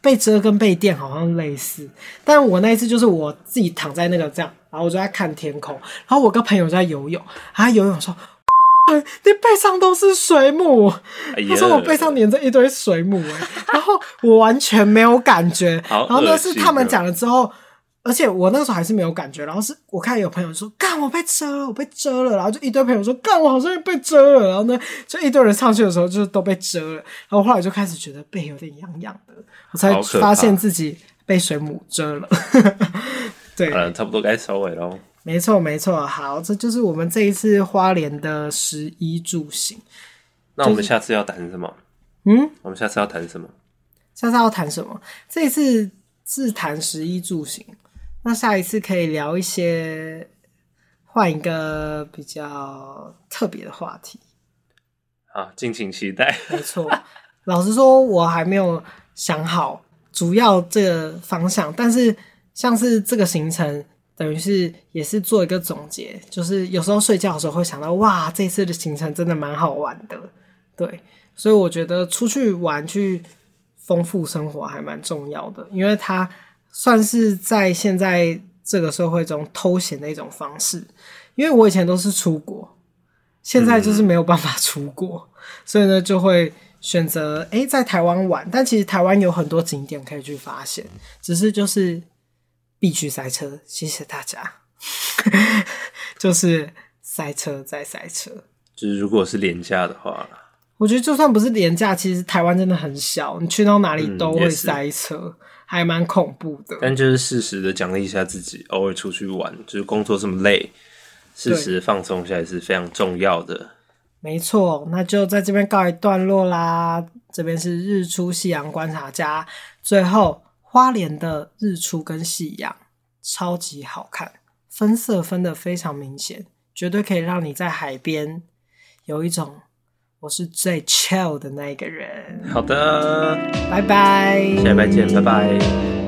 被蛰跟被电好像类似，但我那一次就是我自己躺在那个这样，然后我就在看天空，然后我跟朋友在游泳，他游泳说：“你背上都是水母。哎”他说我背上粘着一堆水母，哎，然后我完全没有感觉，(laughs) 然后那是他们讲了之后。而且我那个时候还是没有感觉，然后是我看有朋友说干我被蛰了，我被蛰了，然后就一堆朋友说干我好像被蛰了，然后呢就一堆人上去的时候就是都被蛰了，然后后来就开始觉得背有点痒痒的，我才发现自己被水母蛰了。(laughs) 对，嗯，差不多该收尾喽。没错没错，好，这就是我们这一次花莲的十一住行。那我们下次要谈什么？嗯，我们下次要谈什么？下次要谈什么？这一次是谈十一住行。那下一次可以聊一些，换一个比较特别的话题。好，敬请期待。没错，老实说，我还没有想好主要这个方向，但是像是这个行程，等于是也是做一个总结，就是有时候睡觉的时候会想到，哇，这次的行程真的蛮好玩的。对，所以我觉得出去玩去丰富生活还蛮重要的，因为它。算是在现在这个社会中偷闲的一种方式，因为我以前都是出国，现在就是没有办法出国，嗯、所以呢就会选择诶在台湾玩。但其实台湾有很多景点可以去发现，只是就是必须塞车。谢谢大家，(laughs) 就是塞车再塞车。就是如果是廉价的话，我觉得就算不是廉价，其实台湾真的很小，你去到哪里都会塞车。嗯还蛮恐怖的，但就是适时的奖励一下自己，偶尔出去玩，就是工作这么累，适时放松一下也是非常重要的。没错，那就在这边告一段落啦。这边是日出夕阳观察家，最后花莲的日出跟夕阳超级好看，分色分得非常明显，绝对可以让你在海边有一种。我是最 chill 的那个人。好的，拜拜，下礼拜见，拜拜。